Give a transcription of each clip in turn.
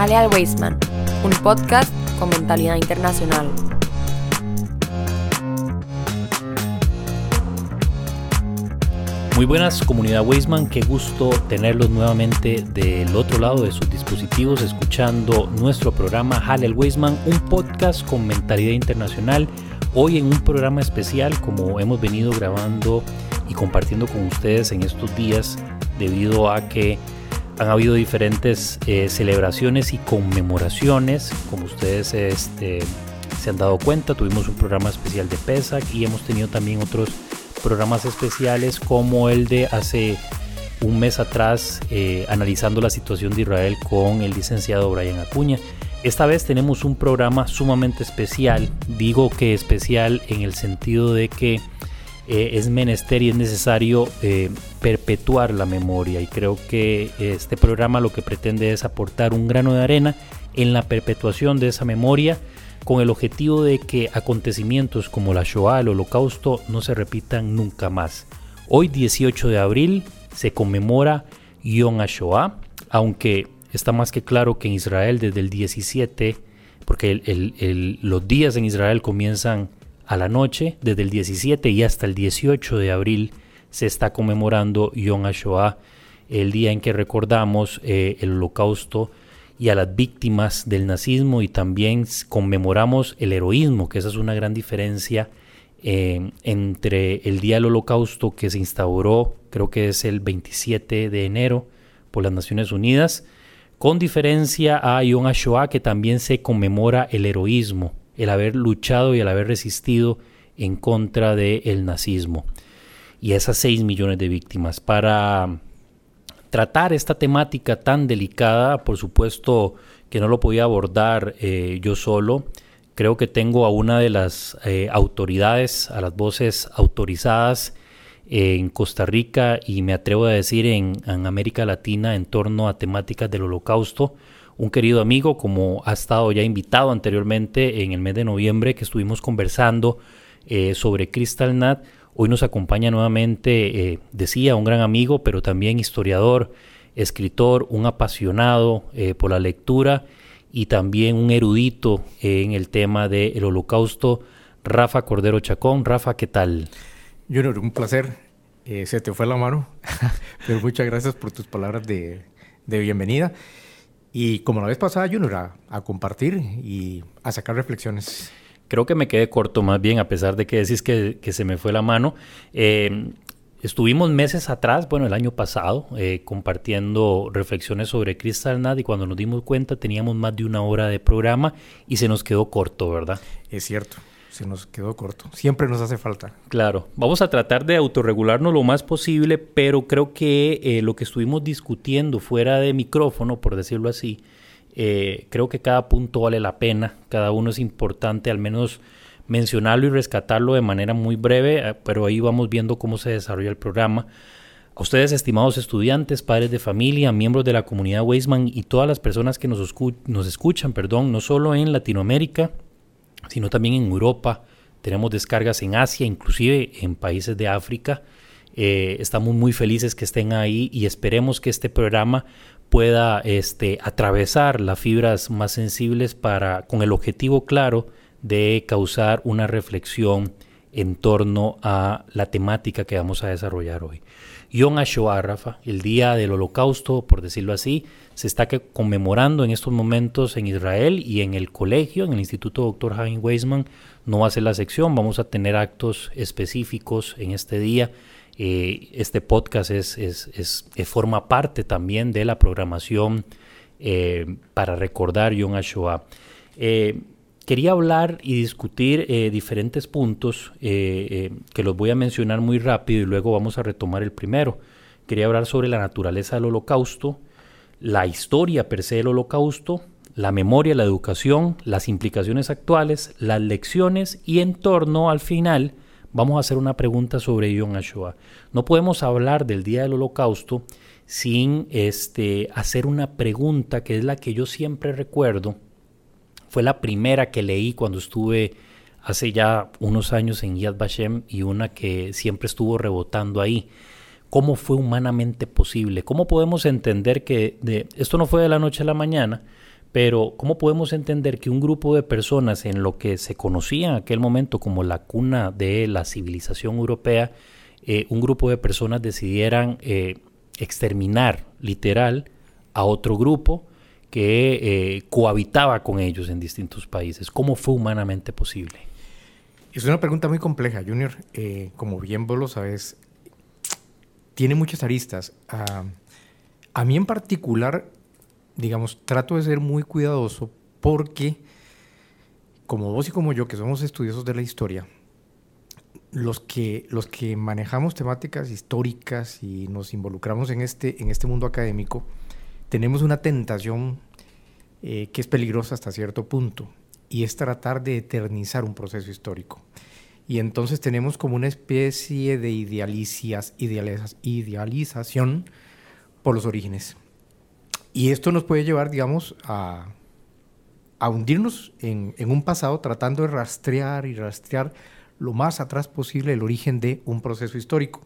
Jale al Weisman, un podcast con mentalidad internacional. Muy buenas comunidad Weisman, qué gusto tenerlos nuevamente del otro lado de sus dispositivos escuchando nuestro programa Jale al Weisman, un podcast con mentalidad internacional. Hoy en un programa especial como hemos venido grabando y compartiendo con ustedes en estos días debido a que han habido diferentes eh, celebraciones y conmemoraciones, como ustedes este, se han dado cuenta, tuvimos un programa especial de Pesach y hemos tenido también otros programas especiales como el de hace un mes atrás eh, analizando la situación de Israel con el licenciado Brian Acuña. Esta vez tenemos un programa sumamente especial, digo que especial en el sentido de que eh, es menester y es necesario eh, perpetuar la memoria y creo que este programa lo que pretende es aportar un grano de arena en la perpetuación de esa memoria con el objetivo de que acontecimientos como la Shoah, el Holocausto, no se repitan nunca más. Hoy 18 de abril se conmemora Yom HaShoah, aunque está más que claro que en Israel desde el 17, porque los días en Israel comienzan a la noche, desde el 17 y hasta el 18 de abril, se está conmemorando Yom HaShoah, el día en que recordamos eh, el holocausto y a las víctimas del nazismo y también conmemoramos el heroísmo, que esa es una gran diferencia eh, entre el día del holocausto que se instauró, creo que es el 27 de enero por las Naciones Unidas, con diferencia a Yom HaShoah que también se conmemora el heroísmo el haber luchado y el haber resistido en contra del nazismo y esas 6 millones de víctimas. Para tratar esta temática tan delicada, por supuesto que no lo podía abordar eh, yo solo, creo que tengo a una de las eh, autoridades, a las voces autorizadas en Costa Rica y me atrevo a decir en, en América Latina en torno a temáticas del holocausto un querido amigo, como ha estado ya invitado anteriormente en el mes de noviembre, que estuvimos conversando eh, sobre Crystal Nat. Hoy nos acompaña nuevamente, eh, decía, un gran amigo, pero también historiador, escritor, un apasionado eh, por la lectura y también un erudito en el tema del holocausto, Rafa Cordero Chacón. Rafa, ¿qué tal? Junior, un placer. se te fue la mano, pero muchas gracias por tus palabras de bienvenida. Y como la vez pasada, Junior, a, a compartir y a sacar reflexiones. Creo que me quedé corto más bien, a pesar de que decís que, que se me fue la mano. Eh, estuvimos meses atrás, bueno, el año pasado, eh, compartiendo reflexiones sobre Crystal y cuando nos dimos cuenta teníamos más de una hora de programa y se nos quedó corto, ¿verdad? Es cierto nos quedó corto. Siempre nos hace falta. Claro, vamos a tratar de autorregularnos lo más posible, pero creo que eh, lo que estuvimos discutiendo fuera de micrófono, por decirlo así, eh, creo que cada punto vale la pena, cada uno es importante, al menos mencionarlo y rescatarlo de manera muy breve, eh, pero ahí vamos viendo cómo se desarrolla el programa. A ustedes, estimados estudiantes, padres de familia, miembros de la comunidad Weisman y todas las personas que nos, nos escuchan, perdón, no solo en Latinoamérica, sino también en Europa. Tenemos descargas en Asia, inclusive en países de África. Eh, estamos muy felices que estén ahí y esperemos que este programa pueda este, atravesar las fibras más sensibles para, con el objetivo claro de causar una reflexión en torno a la temática que vamos a desarrollar hoy. Yom HaShoah, Rafa, el día del holocausto, por decirlo así, se está conmemorando en estos momentos en Israel y en el colegio, en el Instituto Dr. Jaime Weizmann, no va a ser la sección, vamos a tener actos específicos en este día. Eh, este podcast es, forma parte también de la programación eh, para recordar Yom HaShoah. Eh, quería hablar y discutir eh, diferentes puntos eh, eh, que los voy a mencionar muy rápido y luego vamos a retomar el primero. Quería hablar sobre la naturaleza del holocausto, la historia per se del holocausto, la memoria, la educación, las implicaciones actuales, las lecciones y en torno al final vamos a hacer una pregunta sobre Yom HaShoah. No podemos hablar del día del holocausto sin este, hacer una pregunta que es la que yo siempre recuerdo fue la primera que leí cuando estuve hace ya unos años en Yad Vashem y una que siempre estuvo rebotando ahí. ¿Cómo fue humanamente posible? ¿Cómo podemos entender que de, esto no fue de la noche a la mañana, pero ¿cómo podemos entender que un grupo de personas en lo que se conocía en aquel momento como la cuna de la civilización europea, eh, un grupo de personas decidieran eh, exterminar literal a otro grupo que eh, cohabitaba con ellos en distintos países? ¿Cómo fue humanamente posible? Es una pregunta muy compleja, Junior. como bien vos lo sabes, tiene muchas aristas. Ah, a mí en particular digamos, trato de ser muy cuidadoso porque, como vos y como yo, que somos estudiosos de la historia, los que, los que manejamos temáticas históricas y nos involucramos en este, en este mundo académico, tenemos una tentación eh, que es peligrosa hasta cierto punto, y es tratar de eternizar un proceso histórico. Y entonces tenemos como una especie de idealizas, idealización por los orígenes. Y esto nos puede llevar, digamos, a, hundirnos en, un pasado tratando de rastrear y rastrear lo más atrás posible el origen de un proceso histórico.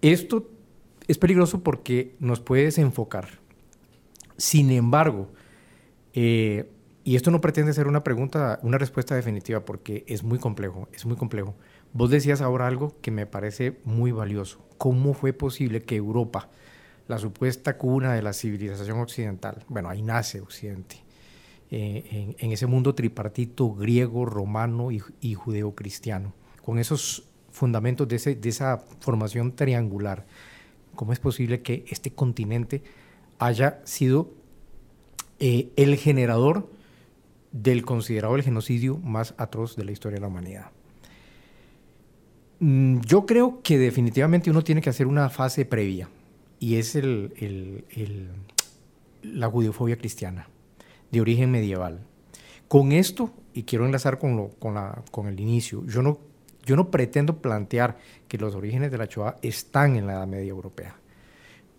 Esto es peligroso porque nos puede desenfocar. Sin embargo, eh, y esto no pretende ser una pregunta, una respuesta definitiva, porque es muy complejo, es muy complejo. Vos decías ahora algo que me parece muy valioso. ¿Cómo fue posible que Europa, la supuesta cuna de la civilización occidental. Bueno, ahí nace Occidente. Eh, en, ese mundo tripartito griego, romano y, y judeocristiano, con esos fundamentos de, esa formación triangular. ¿Cómo es posible que este continente haya sido eh, el generador del considerado el genocidio más atroz de la historia de la humanidad? Mm, yo creo que definitivamente uno tiene que hacer una fase previa y es el, la judiofobia cristiana de origen medieval. Con esto, y quiero enlazar con, lo, con, la, con el inicio, yo no, yo no pretendo plantear que los orígenes de la Shoah están en la Edad Media Europea,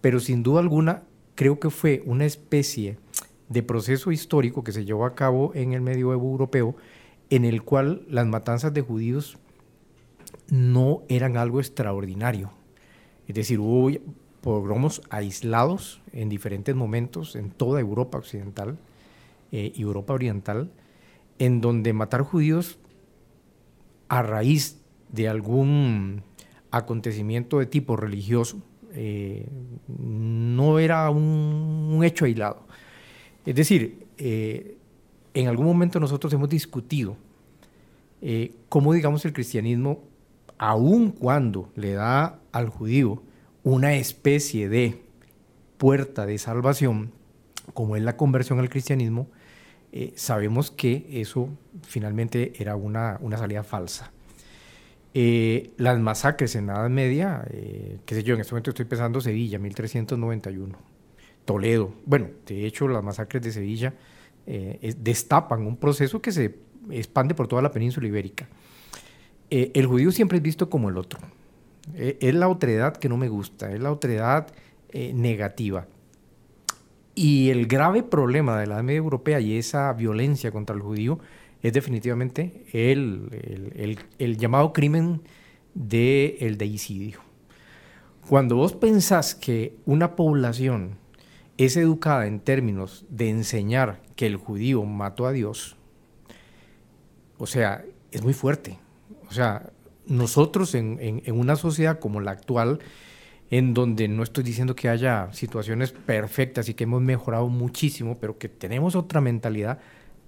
pero sin duda alguna creo que fue una especie de proceso histórico que se llevó a cabo en el medioevo europeo en el cual las matanzas de judíos no eran algo extraordinario. Es decir, hubo pogromos aislados en diferentes momentos en toda Europa occidental eh, Europa oriental, en donde matar judíos a raíz de algún acontecimiento de tipo religioso eh, no era un, hecho aislado. Es decir, eh, en algún momento nosotros hemos discutido cómo, digamos, el cristianismo, aun cuando le da al judío una especie de puerta de salvación, como es la conversión al cristianismo, eh, sabemos que eso finalmente era una salida falsa. Eh, las masacres en la Edad Media, eh, qué sé yo, en este momento estoy pensando Sevilla, 1391, Toledo, bueno, de hecho las masacres de Sevilla destapan un proceso que se expande por toda la península ibérica. el judío siempre es visto como el otro, eh, es la otredad que no me gusta, es la otredad eh, negativa. Y el grave problema de la Media Europea y esa violencia contra el judío es definitivamente el, llamado crimen del deicidio. Cuando vos pensás que una población es educada en términos de enseñar que el judío mató a Dios, o sea, es muy fuerte. O sea, nosotros en, una sociedad como la actual, en donde no estoy diciendo que haya situaciones perfectas y que hemos mejorado muchísimo, pero que tenemos otra mentalidad,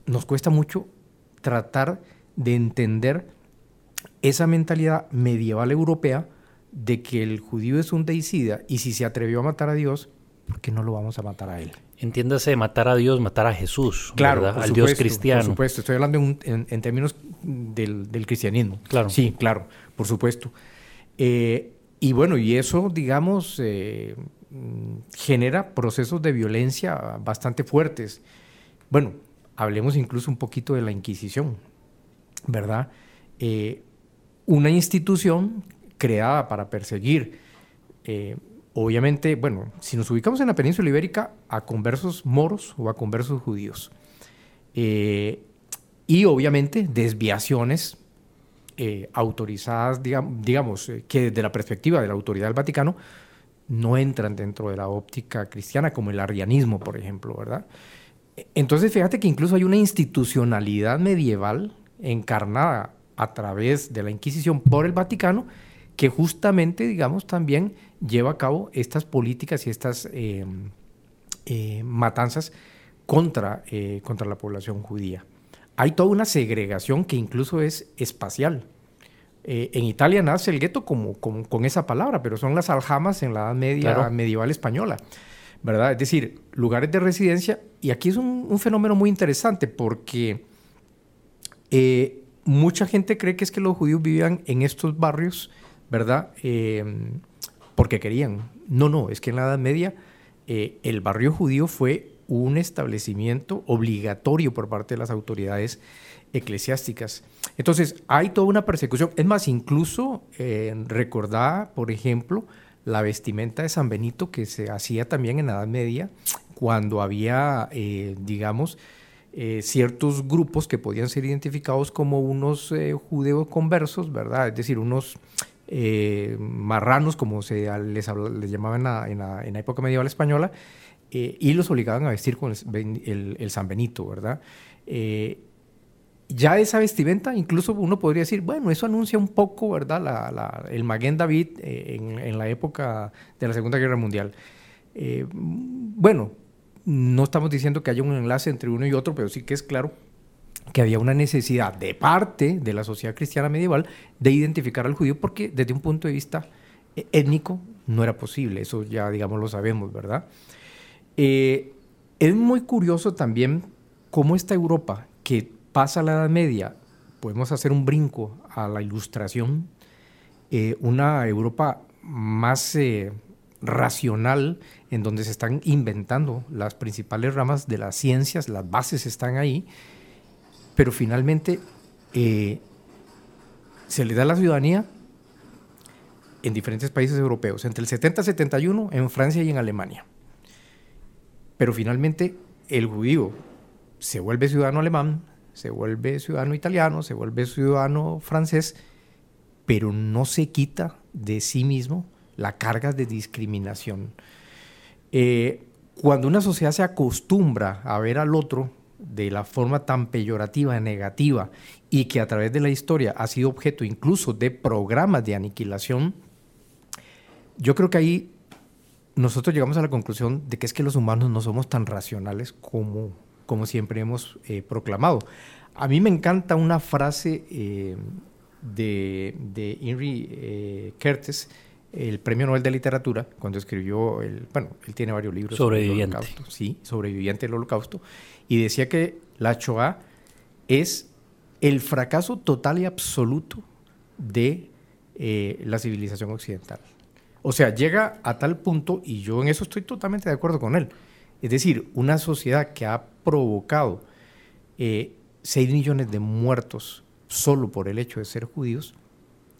nos cuesta mucho tratar de entender esa mentalidad medieval europea de que el judío es un deicida y si se atrevió a matar a Dios, ¿por qué no lo vamos a matar a él? Entiéndase, matar a Dios, matar a Jesús, claro, al Dios cristiano. Por supuesto, estoy hablando en, términos del, cristianismo. Claro. Sí, claro, por supuesto. Eh, y bueno, y eso, digamos, eh, genera procesos de violencia bastante fuertes. Bueno, hablemos incluso un poquito de la Inquisición, ¿verdad? Eh, una institución creada para perseguir obviamente, bueno, si nos ubicamos en la península ibérica, a conversos moros o a conversos judíos. Eh, y obviamente desviaciones eh, autorizadas, digamos, eh, que desde la perspectiva de la autoridad del Vaticano no entran dentro de la óptica cristiana, como el arrianismo, por ejemplo, ¿verdad? Entonces, fíjate que incluso hay una institucionalidad medieval encarnada a través de la Inquisición por el Vaticano que justamente, digamos, también lleva a cabo estas políticas y estas eh, eh, matanzas contra, eh, contra la población judía. Hay toda una segregación que incluso es espacial. en Italia nace el gueto como, con esa palabra, pero son las aljamas en la Edad Media medieval española. ¿Verdad? Es decir, lugares de residencia. Y aquí es un, fenómeno muy interesante porque mucha gente cree que es que los judíos vivían en estos barrios ¿verdad? Eh, porque querían. No, no, es que en la Edad Media eh, el barrio judío fue un establecimiento obligatorio por parte de las autoridades eclesiásticas. Entonces, hay toda una persecución. Es más, incluso eh, recordaba, por ejemplo, la vestimenta de San Benito que se hacía también en la Edad Media, cuando había, digamos, ciertos grupos que podían ser identificados como unos judíos conversos, ¿verdad? Es decir, unos eh, marranos, como se les, les llamaban en la, época medieval española, eh, y los obligaban a vestir con el, San Benito, ¿verdad? Eh, ya esa vestimenta, incluso uno podría decir, bueno, eso anuncia un poco, ¿verdad? el Maguen David en, en, la época de la Segunda Guerra Mundial. bueno, no estamos diciendo que haya un enlace entre uno y otro, pero sí que es claro que había una necesidad de parte de la sociedad cristiana medieval de identificar al judío porque desde un punto de vista eh, étnico no era posible, eso ya digamos lo sabemos, ¿verdad? Eh, es muy curioso también cómo esta Europa que pasa la Edad Media, podemos hacer un brinco a la Ilustración, eh, una Europa más racional, en donde se están inventando las principales ramas de las ciencias, las bases están ahí, pero finalmente eh, se le da la ciudadanía en diferentes países europeos, entre el 70 y 71 en Francia y en Alemania. Pero finalmente el judío se vuelve ciudadano alemán, se vuelve ciudadano italiano, se vuelve ciudadano francés, pero no se quita de sí mismo la carga de discriminación. Eh, cuando una sociedad se acostumbra a ver al otro de la forma tan peyorativa, negativa, y que a través de la historia ha sido objeto incluso de programas de aniquilación, yo creo que ahí nosotros llegamos a la conclusión de que es que los humanos no somos tan racionales como, como siempre hemos eh, proclamado. A mí me encanta una frase eh, de, de Henry eh, Curtis, el Premio Nobel de Literatura, cuando escribió, el, bueno, él tiene varios libros sobreviviente. sobre el holocausto, sí, sobreviviente del holocausto, y decía que la Shoah es el fracaso total y absoluto de eh, la civilización occidental. O sea, llega a tal punto, y yo en eso estoy totalmente de acuerdo con él, es decir, una sociedad que ha provocado eh, 6 millones de muertos solo por el hecho de ser judíos,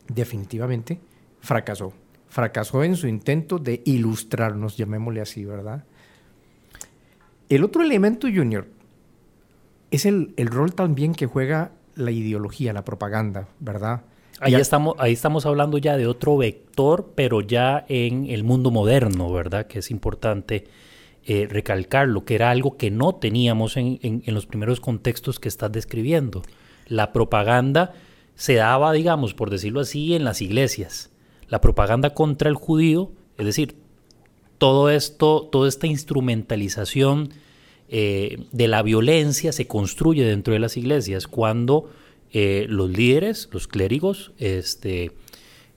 definitivamente fracasó. Fracasó en su intento de ilustrarnos, llamémosle así, ¿verdad? El otro elemento, Junior, es el, rol también que juega la ideología, la propaganda, ¿verdad? Ahí estamos, ahí estamos hablando ya de otro vector, pero ya en el mundo moderno, ¿verdad? Que es importante eh, recalcarlo, que era algo que no teníamos en, en, los primeros contextos que estás describiendo. La propaganda se daba, digamos, por decirlo así, en las iglesias. La propaganda contra el judío, es decir, todo esto, toda esta instrumentalización eh, de la violencia se construye dentro de las iglesias cuando eh, los líderes, los clérigos, este,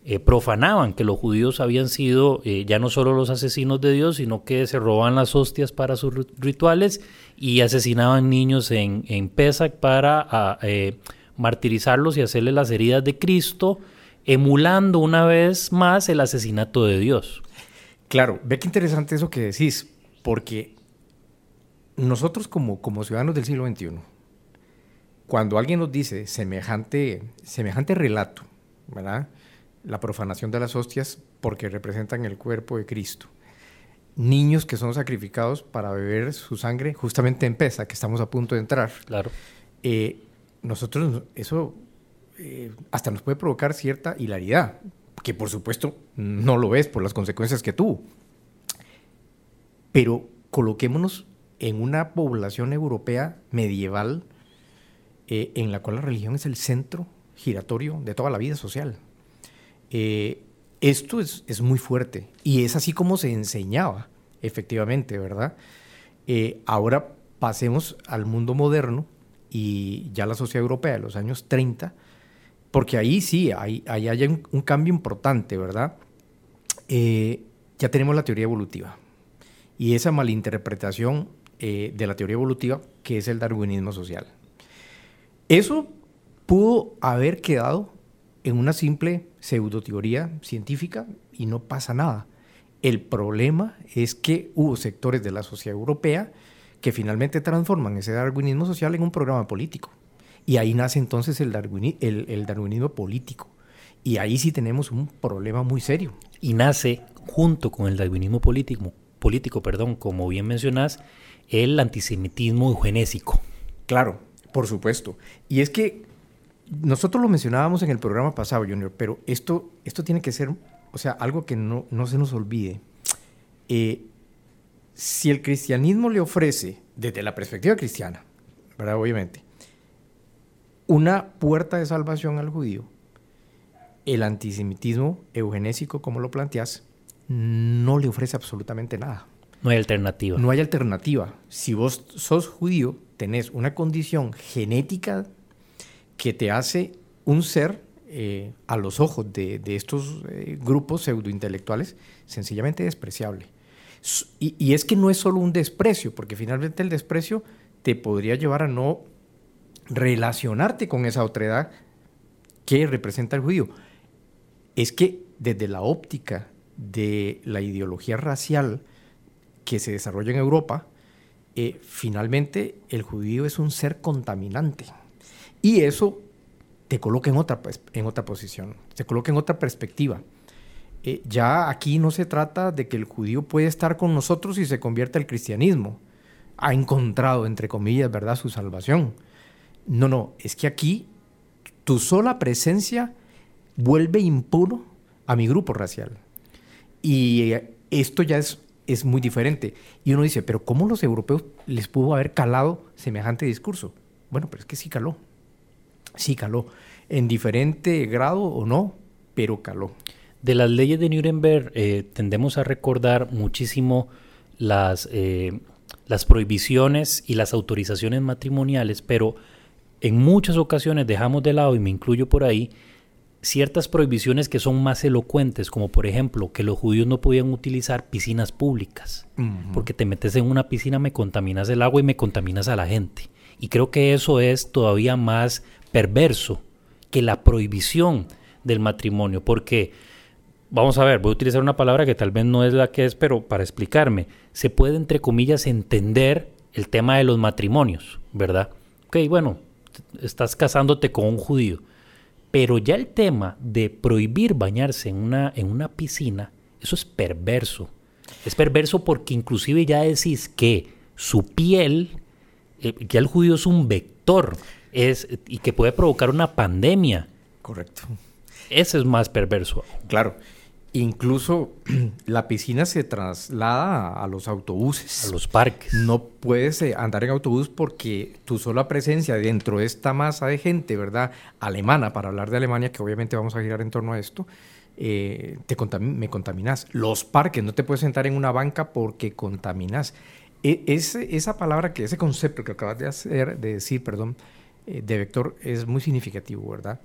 eh, profanaban que los judíos habían sido ya no solo los asesinos de Dios, sino que se robaban las hostias para sus rituales y asesinaban niños en, en Pesach para martirizarlos y hacerles las heridas de Cristo, emulando una vez más el asesinato de Dios. Claro, ve qué interesante eso que decís, porque nosotros como, como ciudadanos del siglo XXI, cuando alguien nos dice semejante, semejante relato, ¿verdad? La profanación de las hostias porque representan el cuerpo de Cristo. Niños que son sacrificados para beber su sangre justamente en Pesa, que estamos a punto de entrar. Claro. Eh, nosotros, eso eh, hasta nos puede provocar cierta hilaridad, que por supuesto no lo ves por las consecuencias que tuvo. Pero coloquémonos en una población europea medieval eh, en la cual la religión es el centro giratorio de toda la vida social. Eh, esto es, es, muy fuerte y es así como se enseñaba, efectivamente, ¿verdad? Eh, ahora pasemos al mundo moderno y ya la sociedad europea de los años 30, porque ahí sí, hay, hay un, un, cambio importante, ¿verdad? ya tenemos la teoría evolutiva y esa malinterpretación de la teoría evolutiva que es el darwinismo social. Eso pudo haber quedado en una simple pseudoteoría científica y no pasa nada. El problema es que hubo sectores de la sociedad europea que finalmente transforman ese darwinismo social en un programa político. Y ahí nace entonces el, darwinismo político. Y ahí sí tenemos un problema muy serio. Y nace junto con el darwinismo político, político perdón, como bien mencionás, el antisemitismo eugenésico. Claro, por supuesto. Y es que nosotros lo mencionábamos en el programa pasado, Junior, pero esto, esto tiene que ser, o sea, algo que no, no se nos olvide. Eh, si el cristianismo le ofrece, desde la perspectiva cristiana, ¿verdad? Obviamente, una puerta de salvación al judío, el antisemitismo eugenésico, como lo planteas, no le ofrece absolutamente nada. No hay alternativa. No hay alternativa. Si vos sos judío, tenés una condición genética que te hace un ser eh, a los ojos de, estos eh, grupos pseudointelectuales sencillamente despreciable. Y, es que no es solo un desprecio, porque finalmente el desprecio te podría llevar a no relacionarte con esa otredad que representa el judío. Es que desde la óptica de la ideología racial que se desarrolla en Europa, eh, finalmente el judío es un ser contaminante. Y eso te coloca en otra, en otra posición, te coloca en otra perspectiva. Eh, ya aquí no se trata de que el judío puede estar con nosotros y se convierta al cristianismo. Ha encontrado, entre comillas, ¿verdad?, su salvación. No, no, es que aquí tu sola presencia vuelve impuro a mi grupo racial. Y eh, esto ya es es muy diferente. Y uno dice, pero ¿cómo los europeos les pudo haber calado semejante discurso? Bueno, pero es que sí caló. Sí caló. En diferente grado o no, pero caló. De las leyes de Nuremberg eh, tendemos a recordar muchísimo las, eh, las prohibiciones y las autorizaciones matrimoniales, pero en muchas ocasiones dejamos de lado, y me incluyo por ahí, ciertas prohibiciones que son más elocuentes, como por ejemplo que los judíos no podían utilizar piscinas públicas, porque te metes en una piscina, me contaminas el agua y me contaminas a la gente. Y creo que eso es todavía más perverso que la prohibición del matrimonio, porque, vamos a ver, voy a utilizar una palabra que tal vez no es la que es, pero para explicarme, se puede, entre comillas, entender el tema de los matrimonios, ¿verdad? Ok, bueno, estás casándote con un judío pero ya el tema de prohibir bañarse en una, en una piscina, eso es perverso. Es perverso porque inclusive ya decís que su piel, eh, ya el judío es un vector es, y que puede provocar una pandemia. Correcto. Ese es más perverso. Claro. Incluso la piscina se traslada a los autobuses. A los parques. No puedes eh, andar en autobús porque tu sola presencia dentro de esta masa de gente, ¿verdad? Alemana, para hablar de Alemania, que obviamente vamos a girar en torno a esto, eh, te me contaminas. Los parques, no te puedes sentar en una banca porque contaminas. E, esa palabra, que ese concepto que acabas de, hacer, de decir, perdón, eh, de vector, es muy significativo, ¿verdad?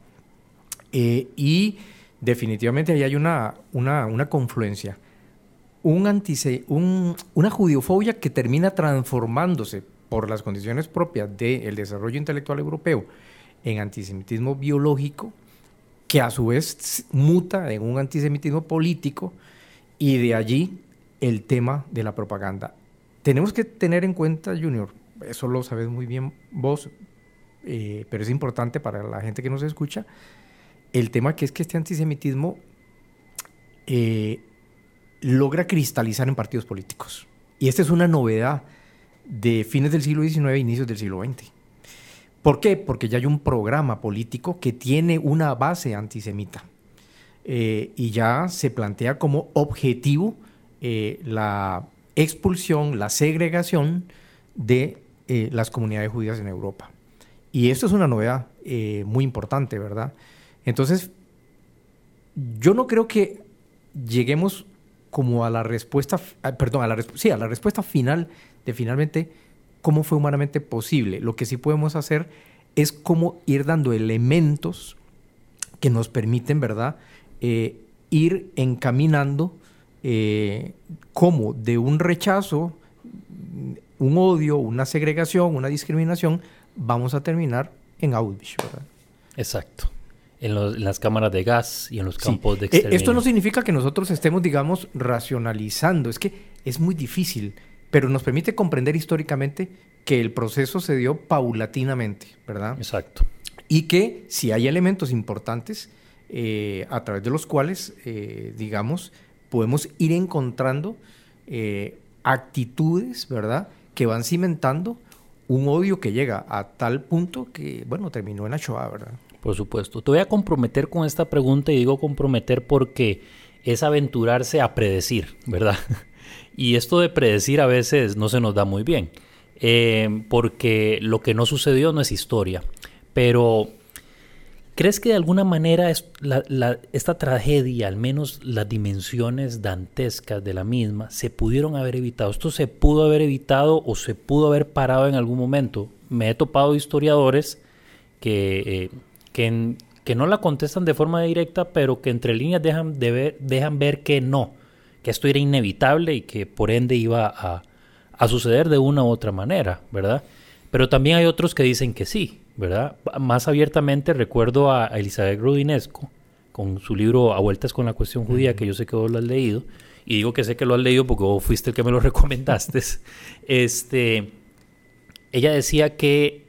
y definitivamente ahí hay una, una, confluencia. Un un, una judiofobia que termina transformándose por las condiciones propias del desarrollo intelectual europeo en antisemitismo biológico, que a su vez muta en un antisemitismo político, y de allí el tema de la propaganda. Tenemos que tener en cuenta, Junior, eso lo sabes muy bien vos, eh, pero es importante para la gente que nos escucha, el tema que es que este antisemitismo eh, logra cristalizar en partidos políticos. Y esta es una novedad de fines del siglo XIX e inicios del siglo XX. ¿Por qué? Porque ya hay un programa político que tiene una base antisemita eh, y ya se plantea como objetivo la expulsión, la segregación de las comunidades judías en Europa. Y esto es una novedad eh, muy importante, ¿verdad? Entonces, yo no creo que lleguemos como a la respuesta, ah, perdón, a la, sí, a la respuesta final de finalmente cómo fue humanamente posible. Lo que sí podemos hacer es cómo ir dando elementos que nos permiten, ¿verdad?, eh, ir encaminando eh, cómo de un rechazo, un odio, una segregación, una discriminación, vamos a terminar en Auschwitz, ¿verdad? Exacto. En, las cámaras de gas y en los campos de eh, exterminio. esto no significa que nosotros estemos, digamos, racionalizando. Es que es muy difícil, pero nos permite comprender históricamente que el proceso se dio paulatinamente, ¿verdad? Exacto. Y que si hay elementos importantes eh, a través de los cuales, eh, digamos, podemos ir encontrando actitudes, ¿verdad? Que van cimentando un odio que llega a tal punto que, bueno, terminó en la Shoah, ¿verdad? Por supuesto. Te voy a comprometer con esta pregunta y digo comprometer porque es aventurarse a predecir, ¿verdad? y esto de predecir a veces no se nos da muy bien, eh, porque lo que no sucedió no es historia. Pero, ¿crees que de alguna manera esta tragedia, al menos las dimensiones dantescas de la misma, se pudieron haber evitado? ¿Esto se pudo haber evitado o se pudo haber parado en algún momento? Me he topado historiadores que... Eh, que, no la contestan de forma directa, pero que entre líneas dejan, de ver, dejan ver que no, que esto era inevitable y que por ende iba a, suceder de una u otra manera, ¿verdad? Pero también hay otros que dicen que sí, ¿verdad? Más abiertamente recuerdo a, Elizabeth Rudinesco con su libro A vueltas con la cuestión judía, que yo sé que vos lo has leído, y digo que sé que lo has leído porque vos fuiste el que me lo recomendaste. este, ella decía que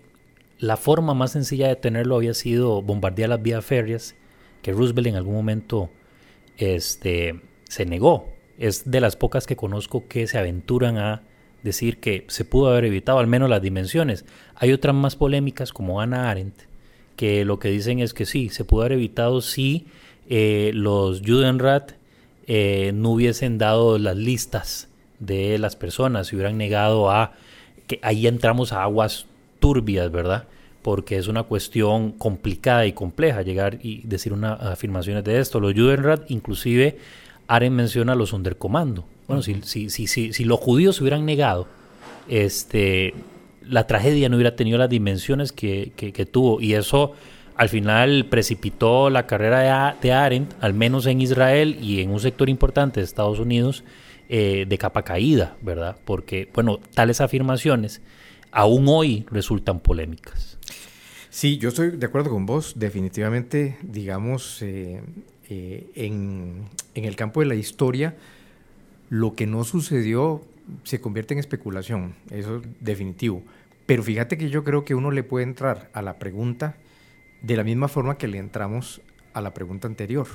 la forma más sencilla de tenerlo había sido bombardear las vías férreas, que Roosevelt en algún momento este, se negó. Es de las pocas que conozco que se aventuran a decir que se pudo haber evitado al menos las dimensiones. Hay otras más polémicas como Ana Arendt, que lo que dicen es que sí, se pudo haber evitado si eh, los Judenrat eh, no hubiesen dado las listas de las personas, si hubieran negado a que ahí entramos a aguas turbias, ¿verdad? Porque es una cuestión complicada y compleja llegar y decir unas afirmaciones de esto. Los Judenrat, inclusive, Aren menciona los Sonderkommando. Bueno, si, si, si, si, los judíos se hubieran negado, este, la tragedia no hubiera tenido las dimensiones que, que, tuvo. Y eso al final precipitó la carrera de, Arendt, al menos en Israel y en un sector importante de Estados Unidos, eh, de capa caída, ¿verdad? Porque, bueno, tales afirmaciones aún hoy resultan polémicas. Sí, yo estoy de acuerdo con vos. Definitivamente, digamos, eh, eh, en, el campo de la historia, lo que no sucedió se convierte en especulación, eso es definitivo. Pero fíjate que yo creo que uno le puede entrar a la pregunta de la misma forma que le entramos a la pregunta anterior.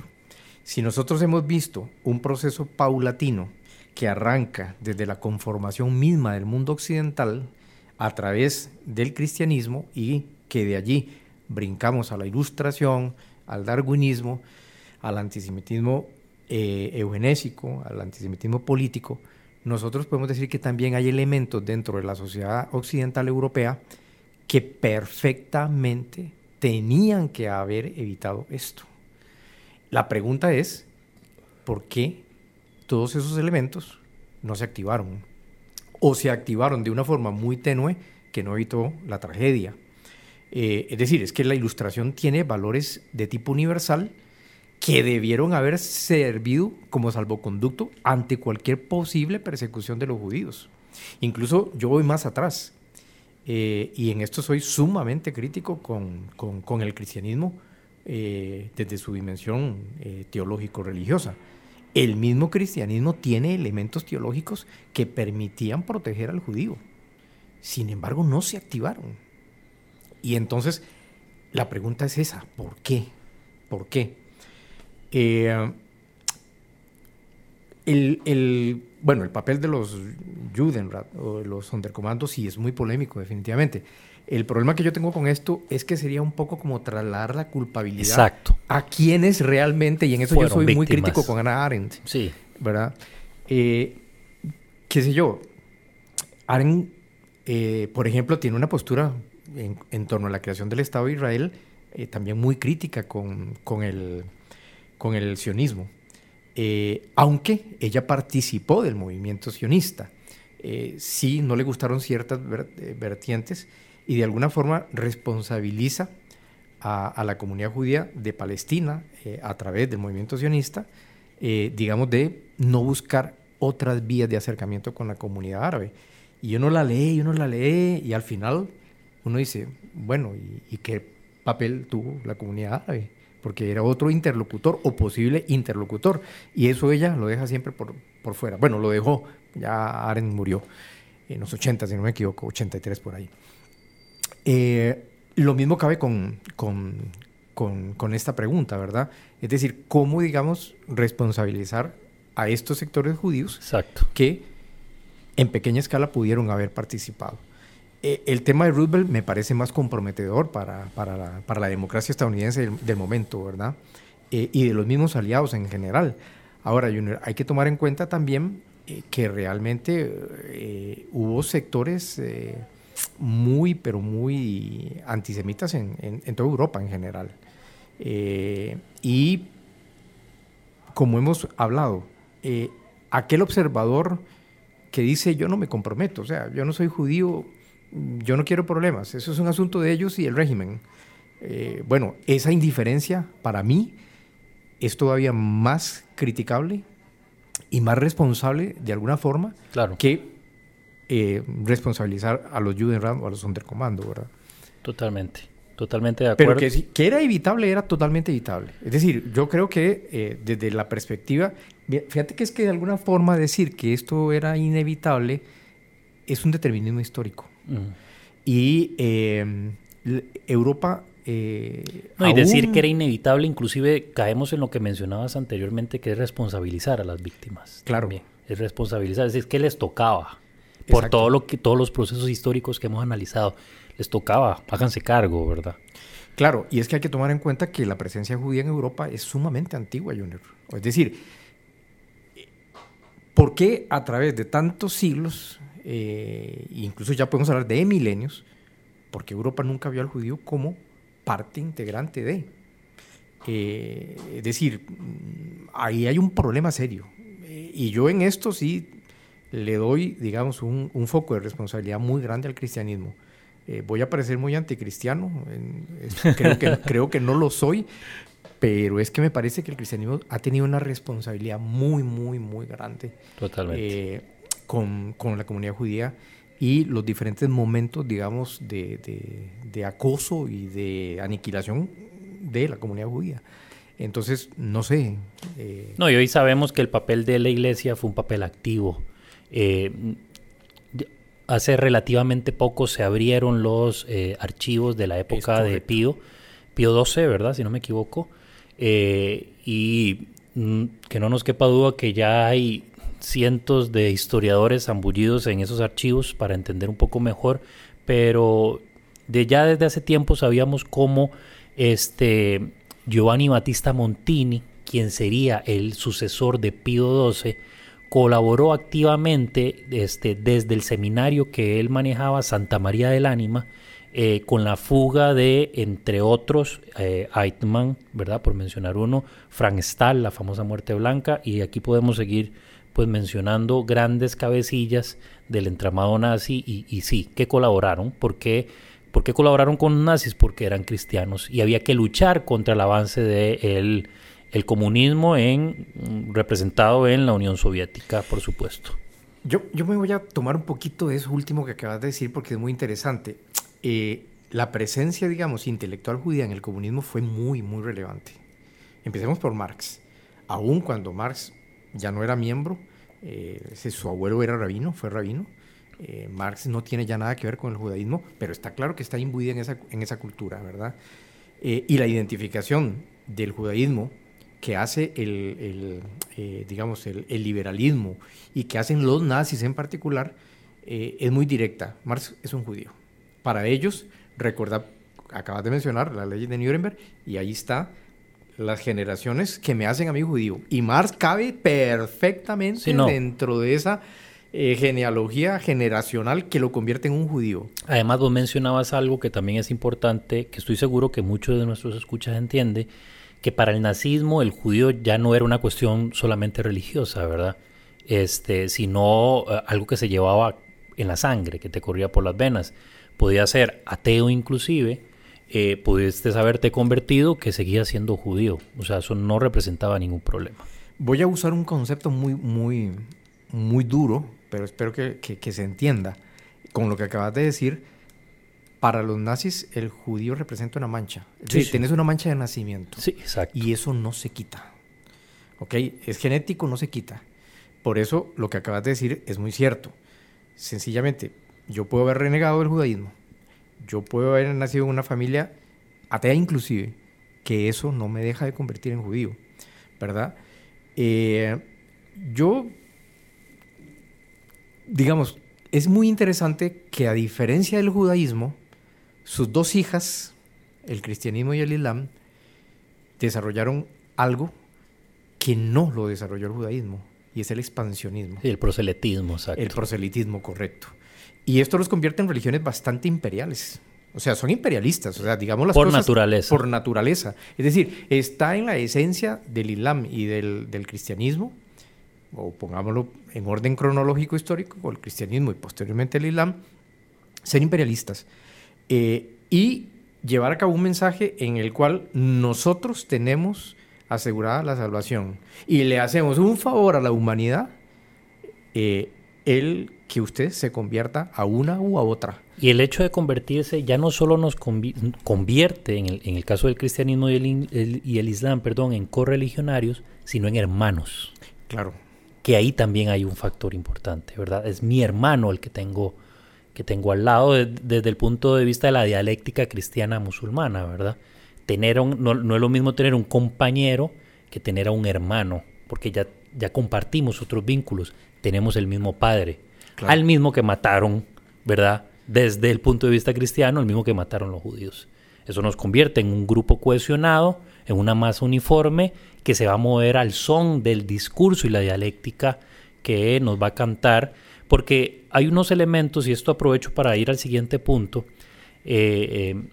Si nosotros hemos visto un proceso paulatino que arranca desde la conformación misma del mundo occidental, a través del cristianismo y que de allí brincamos a la ilustración, al darwinismo, al antisemitismo eh, eugenésico, al antisemitismo político, nosotros podemos decir que también hay elementos dentro de la sociedad occidental europea que perfectamente tenían que haber evitado esto. La pregunta es, ¿por qué todos esos elementos no se activaron? o se activaron de una forma muy tenue que no evitó la tragedia. Eh, es decir, es que la ilustración tiene valores de tipo universal que debieron haber servido como salvoconducto ante cualquier posible persecución de los judíos. Incluso yo voy más atrás, eh, y en esto soy sumamente crítico con, el cristianismo eh, desde su dimensión teológico-religiosa el mismo cristianismo tiene elementos teológicos que permitían proteger al judío. Sin embargo, no se activaron. Y entonces, la pregunta es esa, ¿por qué? ¿Por qué? Eh, el, bueno, el papel de los Judenrat o de los Sonderkommandos sí es muy polémico, definitivamente. El problema que yo tengo con esto es que sería un poco como trasladar la culpabilidad a quienes realmente, y en eso yo soy muy crítico con Ana Arendt, sí. ¿verdad? Eh, ¿Qué sé yo? Arendt eh, por ejemplo, tiene una postura en, torno a la creación del Estado de Israel eh, también muy crítica con, con, el, con el sionismo, eh, aunque ella participó del movimiento sionista. sí, no le gustaron ciertas vertientes y de alguna forma responsabiliza a, la comunidad judía de Palestina a través del movimiento sionista, digamos, de no buscar otras vías de acercamiento con la comunidad árabe. Y uno la lee, y uno la lee, y al final uno dice, bueno, ¿y, qué papel tuvo la comunidad árabe? Porque era otro interlocutor o posible interlocutor. Y eso ella lo deja siempre por, por fuera. Bueno, lo dejó, ya Aren murió en los 80, si no me equivoco, 83 por ahí. Eh, lo mismo cabe con, con, con, con, esta pregunta, ¿verdad? Es decir, ¿cómo, digamos, responsabilizar a estos sectores judíos Exacto. que en pequeña escala pudieron haber participado. Eh, el tema de Roosevelt me parece más comprometedor para, para, la, para la, democracia estadounidense del, momento, ¿verdad? Eh, y de los mismos aliados en general. Ahora, Junior, hay que tomar en cuenta también eh, que realmente hubo sectores muy, pero muy antisemitas en, en, toda Europa en general. y como hemos hablado, aquel observador que dice yo no me comprometo, o sea, yo no soy judío, yo no quiero problemas, eso es un asunto de ellos y el régimen. Eh, bueno, esa indiferencia para mí es todavía más criticable y más responsable de alguna forma claro. que eh, responsabilizar a los Judenrat o a los Sonderkommando, ¿verdad? Totalmente. Totalmente de acuerdo. Pero que, que era evitable, era totalmente evitable. Es decir, yo creo que eh, desde la perspectiva, fíjate que es que de alguna forma decir que esto era inevitable es un determinismo histórico. Y em, Europa... Eh, no, y decir que era inevitable, inclusive caemos en lo que mencionabas anteriormente, que es responsabilizar a las víctimas. Claro. Es responsabilizar, es decir, que les tocaba por todo lo que, todos los procesos históricos que hemos analizado les tocaba, háganse cargo, ¿verdad? Claro, y es que hay que tomar en cuenta que la presencia judía en Europa es sumamente antigua, Junior. Es decir, ¿por qué a través de tantos siglos, eh, incluso ya podemos hablar de milenios, porque Europa nunca vio al judío como parte integrante de? Eh, es decir, ahí hay un problema serio. Eh, y yo en esto sí le doy, digamos, un, un foco de responsabilidad muy grande al cristianismo eh, voy a parecer muy anticristiano, creo, que, creo que no lo soy, pero es que me parece que el cristianismo ha tenido una responsabilidad muy, muy, muy grande. Totalmente. Eh, con, con, la comunidad judía y los diferentes momentos, digamos, de, de, acoso y de aniquilación de la comunidad judía. Entonces, no sé. Eh, no, y hoy sabemos que el papel de la iglesia fue un papel activo. Eh, hace relativamente poco se abrieron los eh, archivos de la época de Pío, Pío XII, ¿verdad? Si no me equivoco. Y mm, que no nos quepa duda que ya hay cientos de historiadores ambullidos en esos archivos para entender un poco mejor, pero de ya desde hace tiempo sabíamos cómo este Giovanni Battista Montini, quien sería el sucesor de Pío XII, colaboró activamente este, desde el seminario que él manejaba, Santa María del Ánima, eh, con la fuga de, entre otros, eh, ¿verdad? Por mencionar uno, Frank Stahl, la famosa muerte blanca, y aquí podemos seguir pues mencionando grandes cabecillas del entramado nazi y, sí, que colaboraron, porque ¿Por qué colaboraron con nazis? Porque eran cristianos y había que luchar contra el avance de el el comunismo en, representado en la Unión Soviética, por supuesto. Yo, yo me voy a tomar un poquito de eso último que acabas de decir porque es muy interesante. Eh, la presencia, digamos, intelectual judía en el comunismo fue muy, muy relevante. Empecemos por Marx. Aún cuando Marx ya no era miembro, eh, su abuelo era rabino, fue rabino, eh, Marx no tiene ya nada que ver con el judaísmo, pero está claro que está imbuida en esa, en esa cultura, ¿verdad? y la identificación del judaísmo que hace el, eh, digamos, el, liberalismo y que hacen los nazis en particular eh, es muy directa. Marx es un judío. Para ellos, recuerda, acabas de mencionar la ley de Nuremberg y ahí está las generaciones que me hacen a mí judío. Y Marx cabe perfectamente dentro de esa eh, genealogía generacional que lo convierte en un judío. Además, vos mencionabas algo que también es importante, que estoy seguro que muchos de nuestros escuchas entiende, que para el nazismo el judío ya no era una cuestión solamente religiosa, ¿verdad? Este, sino eh, algo que se llevaba en la sangre, que te corría por las venas. Podía ser ateo inclusive, eh, pudiste haberte convertido que seguía siendo judío. O sea, eso no representaba ningún problema. Voy a usar un concepto muy, muy, muy duro, pero espero que, se entienda. Con lo que acabas de decir, para los nazis el judío representa una mancha. Sí, Tienes una mancha de nacimiento. Sí, exacto. Y eso no se quita. ¿Ok? Es genético, no se quita. Por eso lo que acabas de decir es muy cierto. Sencillamente, yo puedo haber renegado del judaísmo. Yo puedo haber nacido en una familia atea inclusive, que eso no me deja de convertir en judío. ¿Verdad? Eh, yo digamos, es muy interesante que a diferencia del judaísmo, sus dos hijas, el cristianismo y el islam, desarrollaron algo que no lo desarrolló el judaísmo, y es el expansionismo. el proselitismo, exacto. El proselitismo, correcto. Y esto los convierte en religiones bastante imperiales. O sea, son imperialistas, o sea, digamos las por naturaleza. Por naturaleza. Es decir, está en la esencia del Islam y del, del cristianismo o pongámoslo en orden cronológico histórico, el cristianismo y posteriormente el islam, ser imperialistas eh, y llevar a cabo un mensaje en el cual nosotros tenemos asegurada la salvación y le hacemos un favor a la humanidad, eh, el que usted se convierta a una u a otra. Y el hecho de convertirse ya no solo nos convierte, en el, en el, caso del cristianismo y el, y el islam, perdón, en correligionarios, sino en hermanos. Claro que ahí también hay un factor importante, ¿verdad? Es mi hermano el que tengo, que tengo al lado desde el punto de vista de la dialéctica cristiana musulmana, ¿verdad? Tener un, no, es lo mismo tener un compañero que tener a un hermano, porque ya, ya compartimos otros vínculos, tenemos el mismo padre, al mismo que mataron, ¿verdad? Desde el punto de vista cristiano, el mismo que mataron los judíos. Eso nos convierte en un grupo cohesionado, en una masa uniforme que se va a mover al son del discurso y la dialéctica que nos va a cantar, porque hay unos elementos, y esto aprovecho para ir al siguiente punto, eh, eh,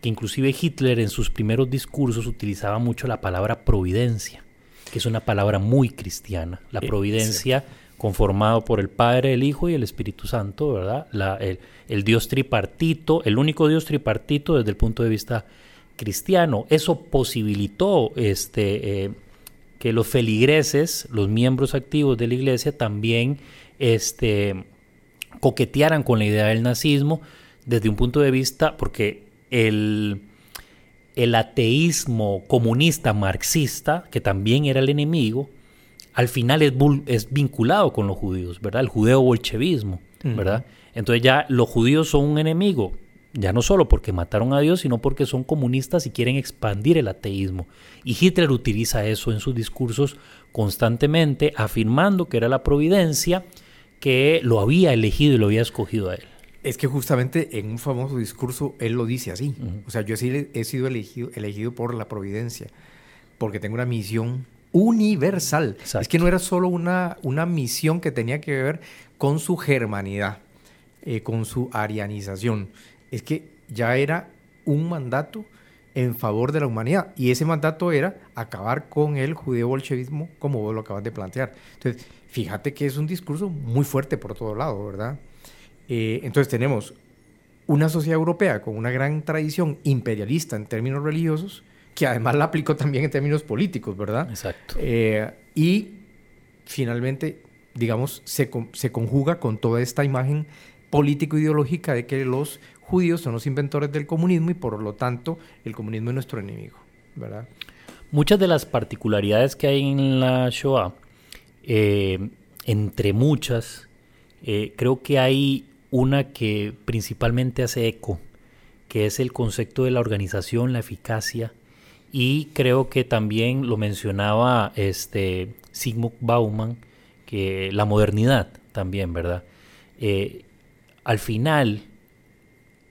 que inclusive Hitler en sus primeros discursos utilizaba mucho la palabra providencia, que es una palabra muy cristiana. La eh, providencia conformado por el Padre, el Hijo y el Espíritu Santo, ¿verdad? el, Dios tripartito, el único Dios tripartito desde el punto de vista cristiano. Eso posibilitó este, eh, que los feligreses, los miembros activos de la iglesia, también este, coquetearan con la idea del nazismo desde un punto de vista, porque el, el ateísmo comunista marxista, que también era el enemigo, al final es, es vinculado con los judíos, ¿verdad? El judeo-bolchevismo, ¿verdad? Entonces ya los judíos son un enemigo, ya no solo porque mataron a Dios, sino porque son comunistas y quieren expandir el ateísmo. Y Hitler utiliza eso en sus discursos constantemente, afirmando que era la providencia que lo había elegido y lo había escogido a él. Es que justamente en un famoso discurso él lo dice así. O sea, yo sí he sido elegido, elegido por la providencia, porque tengo una misión universal. Es que no era solo una, una misión que tenía que ver con su germanidad, eh, con su arianización es que ya era un mandato en favor de la humanidad. Y ese mandato era acabar con el judeo-bolchevismo, como vos lo acabas de plantear. Entonces, fíjate que es un discurso muy fuerte por todo lado, ¿verdad? Eh, entonces, tenemos una sociedad europea con una gran tradición imperialista en términos religiosos, que además la aplicó también en términos políticos, ¿verdad? Exacto. Eh, y finalmente, digamos, se, se conjuga con toda esta imagen político-ideológica de que los judíos son los inventores del comunismo y por lo tanto el comunismo es nuestro enemigo, ¿verdad? Muchas de las particularidades que hay en la Shoah, eh, entre muchas, eh, creo que hay una que principalmente hace eco, que es el concepto de la organización, la eficacia, y creo que también lo mencionaba este Sigmund Bauman, que la modernidad también, ¿verdad? Eh, al final,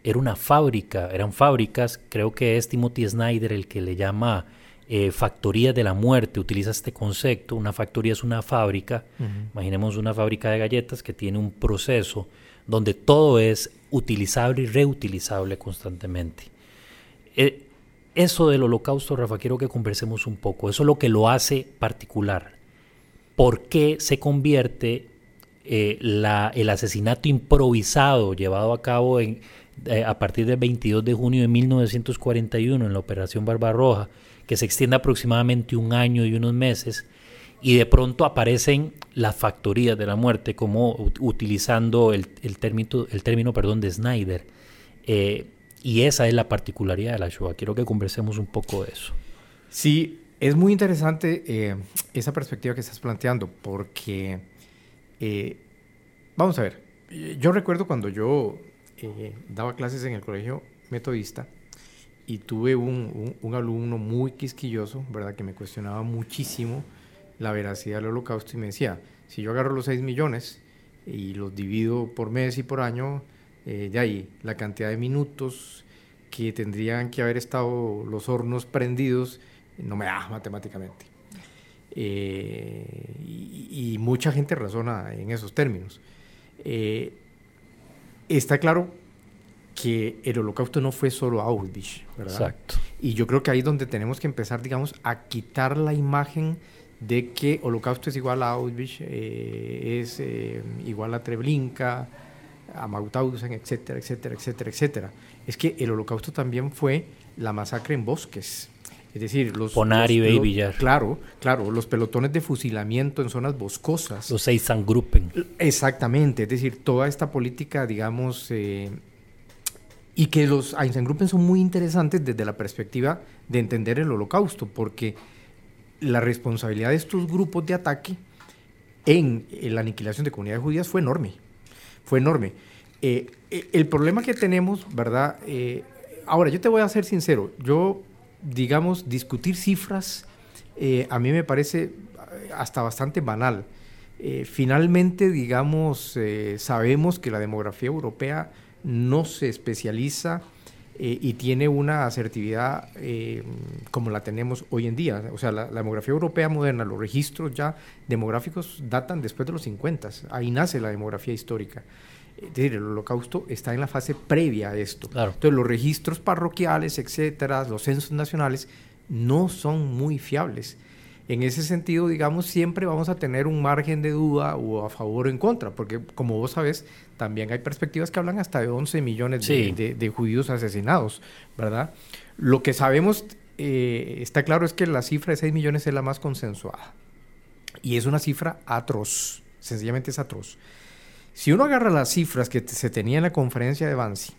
era una fábrica, eran fábricas, creo que es Timothy Snyder el que le llama eh, factorías de la muerte, utiliza este concepto. Una factoría es una fábrica, imaginemos una fábrica de galletas que tiene un proceso donde todo es utilizable y reutilizable constantemente. Eh, eso del holocausto, Rafa, quiero que conversemos un poco. Eso es lo que lo hace particular. ¿Por qué se convierte eh, el asesinato improvisado llevado a cabo en, eh, a partir del 22 de junio de 1941 en la Operación Barbarroja, que se extiende aproximadamente un año y unos meses, y de pronto aparecen las factorías de la muerte, como utilizando el, término, el término perdón, de Snyder. Eh, y esa es la particularidad de la Shoah. Quiero que conversemos un poco de eso. Sí, es muy interesante eh, esa perspectiva que estás planteando, porque, eh, vamos a ver, yo recuerdo cuando yo daba clases en el colegio metodista y tuve un, un, alumno muy quisquilloso, ¿verdad? Que me cuestionaba muchísimo la veracidad del holocausto y me decía, si yo agarro los 6 millones y los divido por mes y por año, eh, de ahí la cantidad de minutos que tendrían que haber estado los hornos prendidos, no me da matemáticamente. Eh, y, mucha gente razona en esos términos. Eh, está claro que el holocausto no fue solo Auschwitz, ¿verdad? Exacto. Y yo creo que ahí es donde tenemos que empezar, digamos, a quitar la imagen de que Holocausto es igual a Auschwitz, eh, es igual a Treblinka, a Mauthausen, etcétera, etcétera, etcétera, etcétera. Es que el Holocausto también fue la masacre en bosques. Es decir, los... Ponari, los, Villar. Claro, claro, los pelotones de fusilamiento en zonas boscosas. Los Einsangruppen. Exactamente, es decir, toda esta política, digamos, eh, y que los Einsangruppen son muy interesantes desde la perspectiva de entender el holocausto, porque la responsabilidad de estos grupos de ataque en, la aniquilación de comunidades judías fue enorme, fue enorme. Eh, eh, el problema que tenemos, ¿verdad? Eh, ahora, yo te voy a ser sincero, yo, digamos, discutir cifras a mí me parece hasta bastante banal. finalmente, digamos, sabemos que la demografía europea no se especializa eh, y tiene una asertividad eh, como la tenemos hoy en día. O sea, la, demografía europea moderna, los registros ya demográficos datan después de los 50. Ahí nace la demografía histórica. Es decir, el holocausto está en la fase previa a esto. Entonces, los registros parroquiales, etcétera, los censos nacionales, no son muy fiables. En ese sentido, digamos, siempre vamos a tener un margen de duda o a favor o en contra, porque como vos sabes, también hay perspectivas que hablan hasta de 11 millones de, judíos asesinados, ¿verdad? Lo que sabemos, eh, está claro, es que la cifra de 6 millones es la más consensuada. Y es una cifra atroz, sencillamente es atroz. Si uno agarra las cifras que se tenía en la conferencia de Bansi,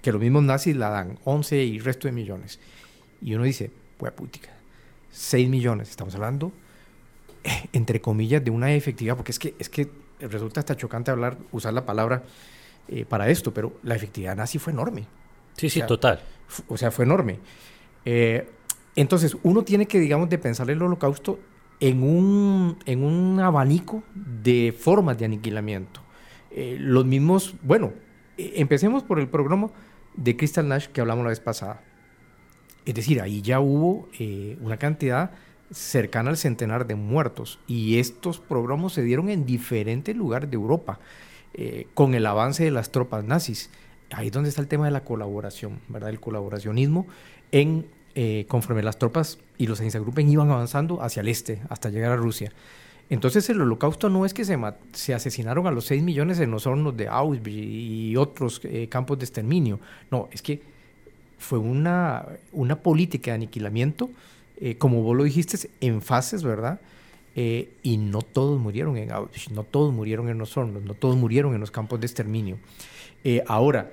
que los mismos nazis la dan, 11 y resto de millones, y uno dice, pues putica, 6 millones. Estamos hablando, eh, entre comillas, de una efectividad, porque es que, es que resulta hasta chocante hablar, usar la palabra eh, para esto, pero la efectividad nazi fue enorme. Sí, sí, total. O sea, fue enorme. Eh, entonces, uno tiene que, digamos, de pensar el holocausto en un, en un abanico de formas de aniquilamiento. los mismos, bueno, empecemos por el programa de Crystal Nash que hablamos la vez pasada. Es decir, ahí ya hubo eh, una cantidad cercana al centenar de muertos y estos programas se dieron en diferentes lugares de Europa eh, con el avance de las tropas nazis. Ahí es donde está el tema de la colaboración, ¿verdad? El colaboracionismo en, eh, conforme las tropas y los Einsatzgruppen iban avanzando hacia el este hasta llegar a Rusia. Entonces el holocausto no es que se, se asesinaron a los 6 millones en los hornos de Auschwitz y otros campos de exterminio. No, es que fue una, una política de aniquilamiento, eh, como vos lo dijiste, en fases, ¿verdad? Eh, y no todos murieron en Auschwitz, no todos murieron en los hornos, no todos murieron en los campos de exterminio. Eh, ahora,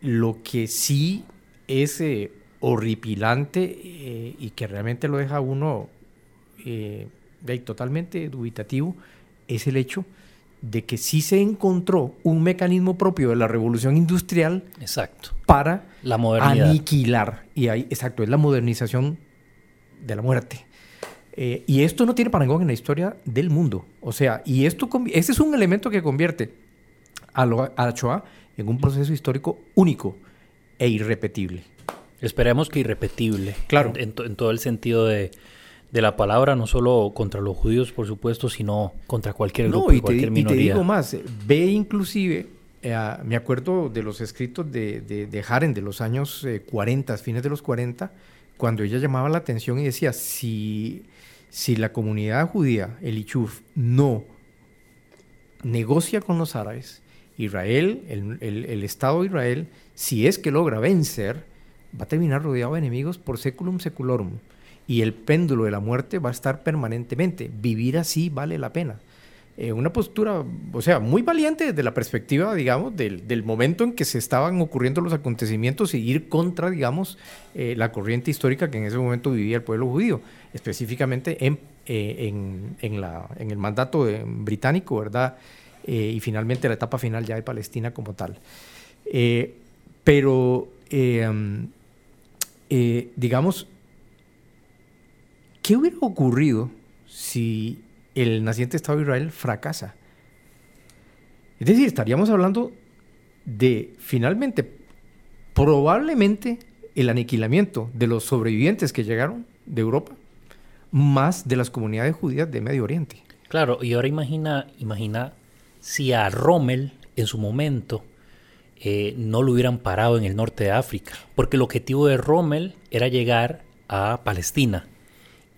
lo que sí es horripilante y que realmente lo deja uno totalmente dubitativo es el hecho de que sí se encontró un mecanismo propio de la revolución industrial exacto. para la aniquilar. Y ahí, exacto, es la modernización de la muerte. Eh, y esto no tiene parangón en la historia del mundo. O sea, y esto ese es un elemento que convierte a, lo, a Shoah en un proceso histórico único e irrepetible. Esperemos que irrepetible. Claro. En, en todo el sentido de, de, la palabra, no solo contra los judíos, por supuesto, sino contra cualquier grupo, no, y cualquier te, minoría. Y te digo más, ve inclusive, eh, me acuerdo de los escritos de, de, de Haren de los años eh, 40, fines de los 40, cuando ella llamaba la atención y decía, si, si la comunidad judía, el Ichuf, no negocia con los árabes, Israel, el, el, el, Estado de Israel, si es que logra vencer, va a terminar rodeado de enemigos por seculum seculorum. Y el péndulo de la muerte va a estar permanentemente. Vivir así vale la pena. Eh, una postura, o sea, muy valiente desde la perspectiva, digamos, del, del, momento en que se estaban ocurriendo los acontecimientos y ir contra, digamos, eh, la corriente histórica que en ese momento vivía el pueblo judío, específicamente en, eh, en, en, la, en el mandato británico, ¿verdad? Y finalmente la etapa final ya de Palestina como tal. Pero, digamos, ¿qué hubiera ocurrido si el naciente Estado de Israel fracasa? Es decir, estaríamos hablando de finalmente, probablemente, el aniquilamiento de los sobrevivientes que llegaron de Europa, más de las comunidades judías de Medio Oriente. Claro, y ahora imagina, imagina si a Rommel en su momento eh, no lo hubieran parado en el norte de África, porque el objetivo de Rommel era llegar a Palestina.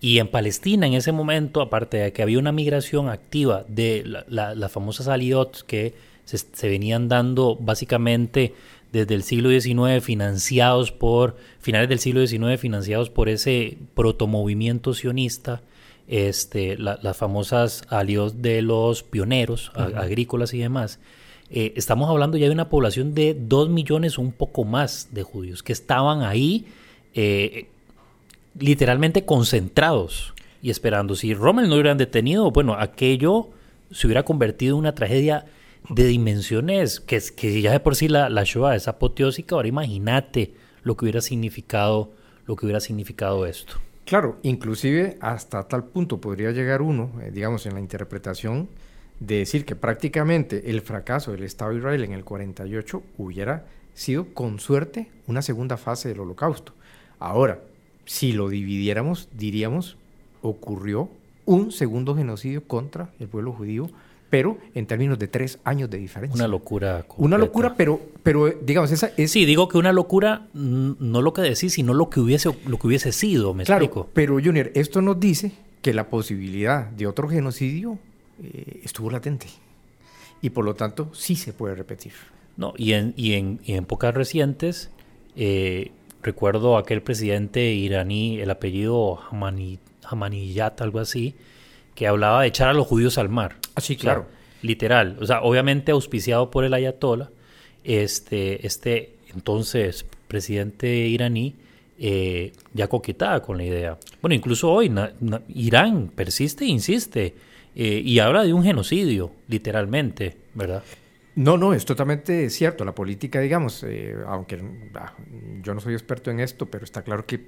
Y en Palestina en ese momento, aparte de que había una migración activa de las la, la famosas aliots que se, se, venían dando básicamente desde el siglo XIX, financiados por, finales del siglo XIX, financiados por ese protomovimiento sionista, este, la, las famosas alios de los pioneros uh -huh. agrícolas y demás, eh, estamos hablando ya de una población de 2 millones o un poco más de judíos que estaban ahí eh, literalmente concentrados y esperando. Si Rommel no hubieran detenido, bueno, aquello se hubiera convertido en una tragedia de dimensiones que, que ya de por sí la, la Shoah es apoteósica. Ahora imagínate lo que hubiera significado, lo que hubiera significado esto. Claro, inclusive hasta tal punto podría llegar uno, eh, digamos, en la interpretación de decir que prácticamente el fracaso del Estado de Israel en el 48 hubiera sido con suerte una segunda fase del holocausto. Ahora, si lo dividiéramos, diríamos, ocurrió un segundo genocidio contra el pueblo judío, pero en términos de tres años de diferencia. Una locura. Completa. Una locura, pero, pero digamos, esa es... Sí, digo que una locura, no lo que decís, sino lo que hubiese, lo que hubiese sido, me claro, explico. Pero, Junior, esto nos dice que la posibilidad de otro genocidio eh, estuvo latente. Y por lo tanto, sí se puede repetir. No, y en, y en, y en épocas recientes, eh, recuerdo aquel presidente iraní, el apellido Hamani, Hamaniyat, algo así, que hablaba de echar a los judíos al mar. Ah, sí, claro. O sea, literal. O sea, obviamente auspiciado por el ayatollah, este, este entonces presidente iraní eh, ya coquetaba con la idea. Bueno, incluso hoy na, na, Irán persiste e insiste eh, y habla de un genocidio, literalmente, ¿verdad? No, no, es totalmente cierto. La política, digamos, eh, aunque ah, yo no soy experto en esto, pero está claro que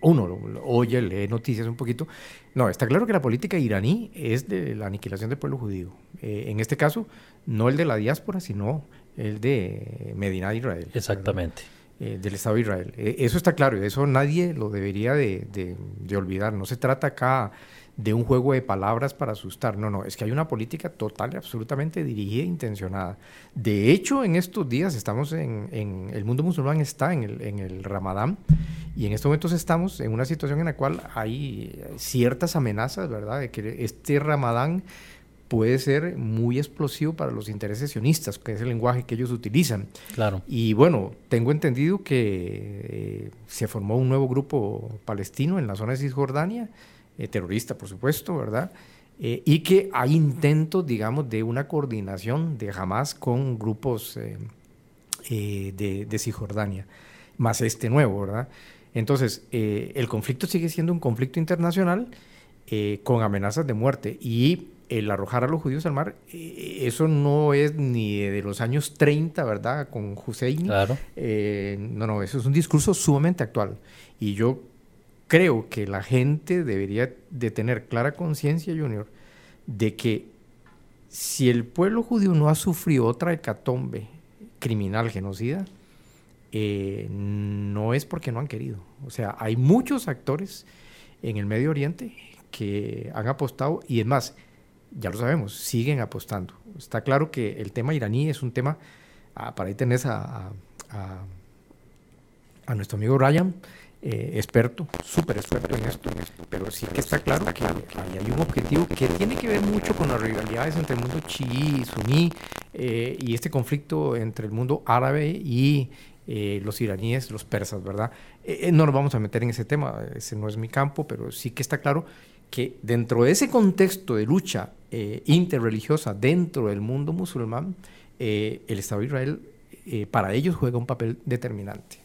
uno oye, lee noticias un poquito. No, está claro que la política iraní es de la aniquilación del pueblo judío. Eh, en este caso, no el de la diáspora, sino el de Medina de Israel. Exactamente. Eh, del Estado de Israel. Eh, eso está claro, eso nadie lo debería de, de, de, olvidar. No se trata acá de un juego de palabras para asustar, no, no, es que hay una política total y absolutamente dirigida e intencionada. De hecho, en estos días estamos en, en el mundo musulmán está en el, en el Ramadán y en estos momentos estamos en una situación en la cual hay ciertas amenazas, ¿verdad? De que este Ramadán puede ser muy explosivo para los intereses sionistas, que es el lenguaje que ellos utilizan. Claro. Y bueno, tengo entendido que eh, se formó un nuevo grupo palestino en la zona de Cisjordania, eh, terrorista, por supuesto, ¿verdad? Eh, y que hay intentos, digamos, de una coordinación de Hamas con grupos de, de, Cisjordania, más este nuevo, ¿verdad? Entonces, el conflicto sigue siendo un conflicto internacional con amenazas de muerte y el arrojar a los judíos al mar, eh, eso no es ni de los años 30, ¿verdad? Con Hussein. Claro. Eh, no, no, eso es un discurso sumamente actual. Y yo creo que la gente debería de tener clara conciencia, Junior, de que si el pueblo judío no ha sufrido otra hecatombe criminal, genocida, eh, no es porque no han querido. O sea, hay muchos actores en el Medio Oriente que han apostado y es más, ya lo sabemos, siguen apostando. Está claro que el tema iraní es un tema, ah, para ahí tenés a, a, nuestro amigo Ryan, eh, experto, súper experto en esto, pero sí que está claro que, hay un objetivo que tiene que ver mucho con las rivalidades entre el mundo chií y suní eh, y este conflicto entre el mundo árabe y eh, los iraníes, los persas, ¿verdad? no nos vamos a meter en ese tema, ese no es mi campo, pero sí que está claro que dentro de ese contexto de lucha eh, interreligiosa dentro del mundo musulmán, eh, el Estado de Israel eh, para ellos juega un papel determinante.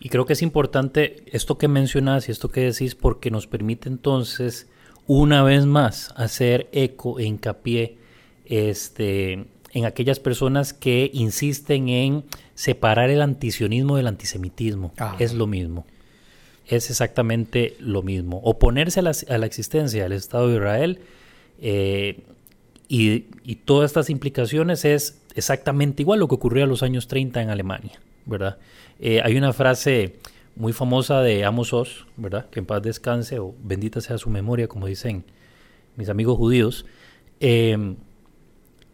Y creo que es importante esto que mencionas y esto que decís porque nos permite entonces una vez más hacer eco e hincapié este, en aquellas personas que insisten en separar el antisionismo del antisemitismo. Es lo mismo es exactamente lo mismo. Oponerse a la, existencia del Estado de Israel eh, y, todas estas implicaciones es exactamente igual lo que ocurrió a los años 30 en Alemania, ¿verdad? Eh, hay una frase muy famosa de Amos Oz, ¿verdad? Que en paz descanse o bendita sea su memoria, como dicen mis amigos judíos, em,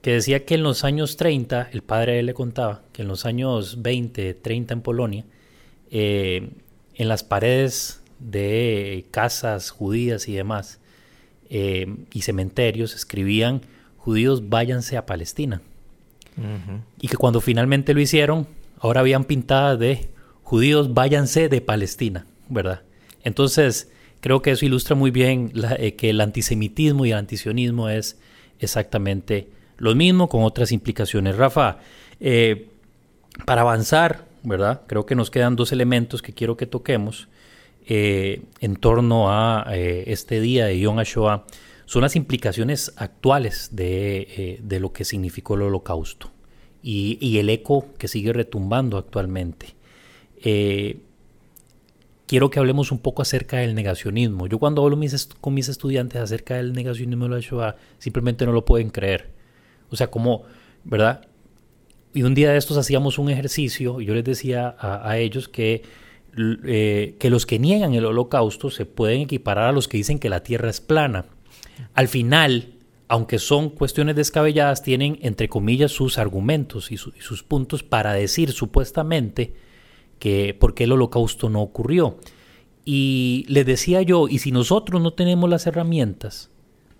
que decía que en los años 30, el padre él le contaba que en los años 20, 30 en Polonia, eh, en las paredes de casas judías y demás eh, y cementerios escribían judíos váyanse a Palestina. Y que cuando finalmente lo hicieron, ahora habían pintadas de judíos váyanse de Palestina, ¿verdad? Entonces, creo que eso ilustra muy bien eh, que el antisemitismo y el antisionismo es exactamente lo mismo con otras implicaciones. Rafa, eh, para avanzar ¿verdad? Creo que nos quedan dos elementos que quiero que toquemos eh, en torno a este día de Yom HaShoah. Son las implicaciones actuales de, lo que significó el holocausto y, el eco que sigue retumbando actualmente. quiero que hablemos un poco acerca del negacionismo. Yo cuando hablo con mis estudiantes acerca del negacionismo de la Shoah, simplemente no lo pueden creer. O sea, como, ¿verdad? Y un día de estos hacíamos un ejercicio y yo les decía a, ellos que, eh, que los que niegan el holocausto se pueden equiparar a los que dicen que la tierra es plana. Al final, aunque son cuestiones descabelladas, tienen entre comillas sus argumentos y, sus puntos para decir supuestamente que por qué el holocausto no ocurrió. Y les decía yo, y si nosotros no tenemos las herramientas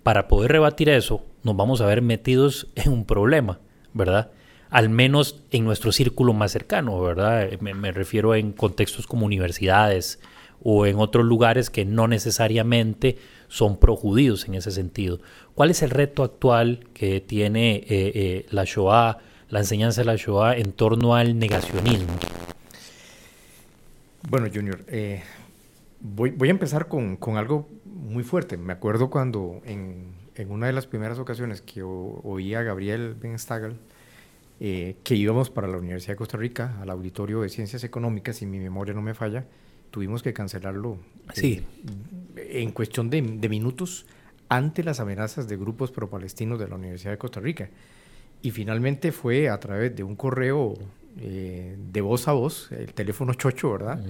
para poder rebatir eso, nos vamos a ver metidos en un problema, ¿verdad? al menos en nuestro círculo más cercano, ¿verdad? Me, refiero en contextos como universidades o en otros lugares que no necesariamente son projudíos en ese sentido. ¿Cuál es el reto actual que tiene eh, eh, la Shoah, la enseñanza de la Shoah en torno al negacionismo? Bueno, Junior, eh, voy, a empezar con, algo muy fuerte. Me acuerdo cuando en, una de las primeras ocasiones que oí a Gabriel Ben Stagel eh, que íbamos para la Universidad de Costa Rica, al auditorio de Ciencias Económicas, si mi memoria no me falla, tuvimos que cancelarlo sí. Eh, en cuestión de, minutos ante las amenazas de grupos pro-palestinos de la Universidad de Costa Rica. Y finalmente fue a través de un correo eh, de voz a voz, el teléfono chocho, ¿verdad?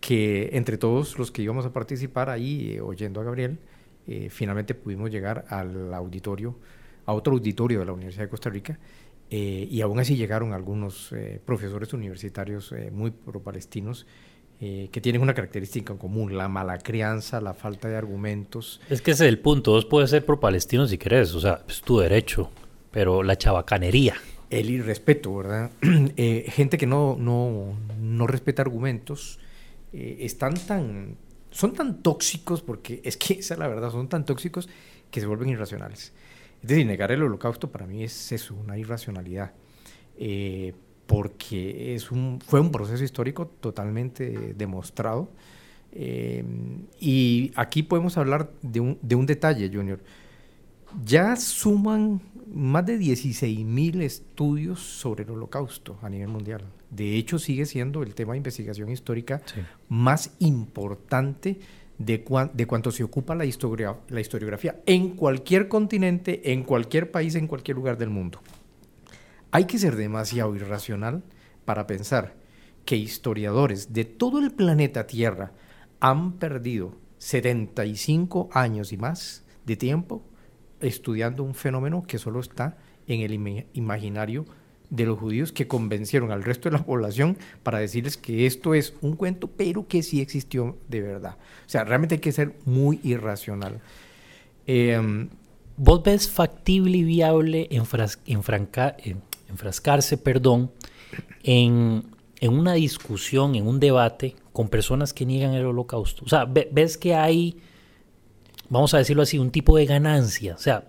Que entre todos los que íbamos a participar ahí, oyendo a Gabriel, finalmente pudimos llegar al auditorio, a otro auditorio de la Universidad de Costa Rica, eh, y aún así llegaron algunos eh, profesores universitarios eh, muy pro-palestinos que tienen una característica en común, la mala crianza, la falta de argumentos. Es que ese es el punto, vos puedes ser pro-palestino si querés, o sea, es tu derecho, pero la chabacanería. El irrespeto, ¿verdad? gente que no, no, no respeta argumentos, están tan, son tan tóxicos, porque es que esa es la verdad, son tan tóxicos que se vuelven irracionales. Es decir, negar el holocausto para mí es eso, una irracionalidad, eh, porque es un, fue un proceso histórico totalmente demostrado. Eh, y aquí podemos hablar de un, de un detalle, Junior. Ya suman más de 16.000 estudios sobre el holocausto a nivel mundial. De hecho, sigue siendo el tema de investigación histórica más importante de, de cuánto se ocupa la, historia, la historiografía en cualquier continente, en cualquier país, en cualquier lugar del mundo. Hay que ser demasiado irracional para pensar que historiadores de todo el planeta Tierra han perdido 75 años y más de tiempo estudiando un fenómeno que solo está en el imaginario de los judíos que convencieron al resto de la población para decirles que esto es un cuento, pero que sí existió de verdad. O sea, realmente hay que ser muy irracional. Em, ¿Vos ves factible y viable enfrascarse perdón, en, una discusión, en un debate con personas que niegan el holocausto? O sea, ¿ves que hay, vamos a decirlo así, un tipo de ganancia? O sea,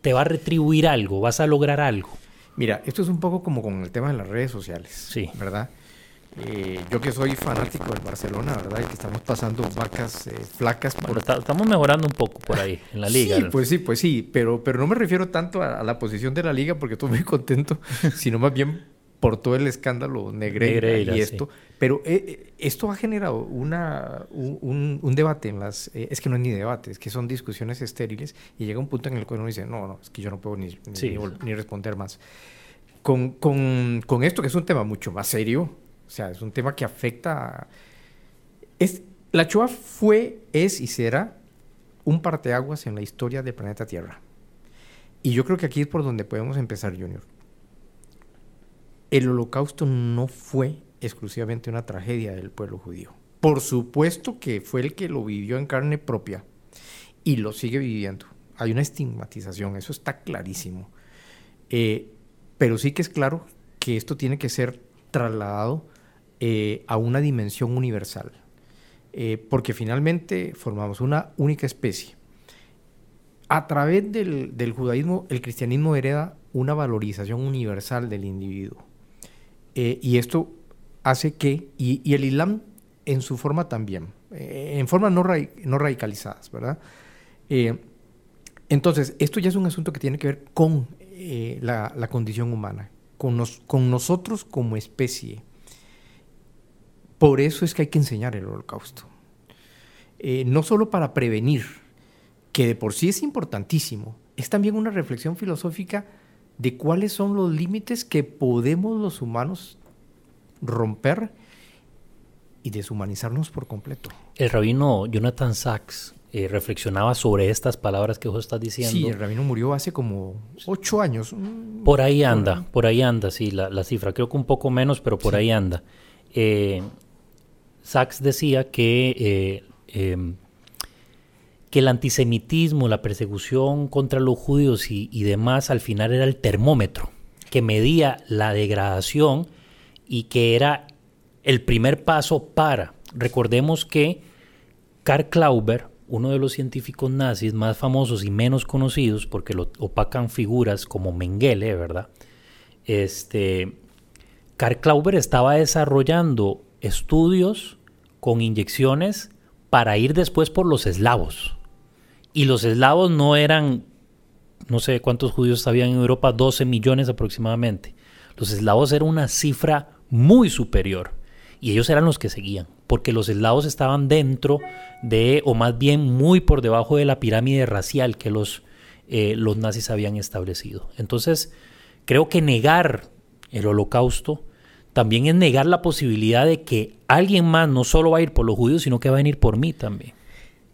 te va a retribuir algo, vas a lograr algo. Mira, esto es un poco como con el tema de las redes sociales, sí. ¿verdad? Eh, yo que soy fanático del Barcelona, ¿verdad? Y que estamos pasando vacas eh, flacas. Por... estamos mejorando un poco por ahí en la liga. Sí, pues sí, pues sí, pero, pero no me refiero tanto a, la posición de la liga porque estoy muy contento, sino más bien por todo el escándalo Negreira, y esto. Pero eh, esto ha generado una, un, un, debate en las... es que no es ni debate, es que son discusiones estériles y llega un punto en el cual uno dice, no, no, es que yo no puedo ni, ni, ni responder más. Con, con, con, esto, que es un tema mucho más serio, o sea, es un tema que afecta... Es, la Shoah fue, es y será un parteaguas en la historia del planeta Tierra. Y yo creo que aquí es por donde podemos empezar, Junior. El holocausto no fue exclusivamente una tragedia del pueblo judío. Por supuesto que fue el que lo vivió en carne propia y lo sigue viviendo. Hay una estigmatización, eso está clarísimo. Eh, pero sí que es claro que esto tiene que ser trasladado eh, a una dimensión universal, eh, porque finalmente formamos una única especie. A través del, judaísmo, el cristianismo hereda una valorización universal del individuo. Eh, y esto hace que, y, el Islam en su forma también, en formas no, no radicalizadas, ¿verdad? entonces, esto ya es un asunto que tiene que ver con la, condición humana, con, con nosotros como especie. Por eso es que hay que enseñar el holocausto. Eh, no solo para prevenir, que de por sí es importantísimo, es también una reflexión filosófica de cuáles son los límites que podemos los humanos romper y deshumanizarnos por completo. El rabino Jonathan Sachs eh, reflexionaba sobre estas palabras que vos estás diciendo. Sí, el rabino murió hace como ocho años. Por ahí anda, por ahí anda, sí, la, cifra. Creo que un poco menos, pero por ahí anda. Eh, Sachs decía que, eh, em, que el antisemitismo, la persecución contra los judíos y, demás al final era el termómetro que medía la degradación y que era el primer paso para. Recordemos que Karl Klauber, uno de los científicos nazis más famosos y menos conocidos, porque lo opacan figuras como Mengele, ¿verdad? Este, Karl Klauber estaba desarrollando estudios con inyecciones para ir después por los eslavos. Y los eslavos no eran, no sé cuántos judíos habían en Europa, 12 millones aproximadamente. Los eslavos eran una cifra muy superior. Y ellos eran los que seguían, porque los eslavos estaban dentro de, o más bien muy por debajo de la pirámide racial que los, eh, los nazis habían establecido. Entonces, creo que negar el holocausto también es negar la posibilidad de que alguien más no solo va a ir por los judíos, sino que va a venir por mí también.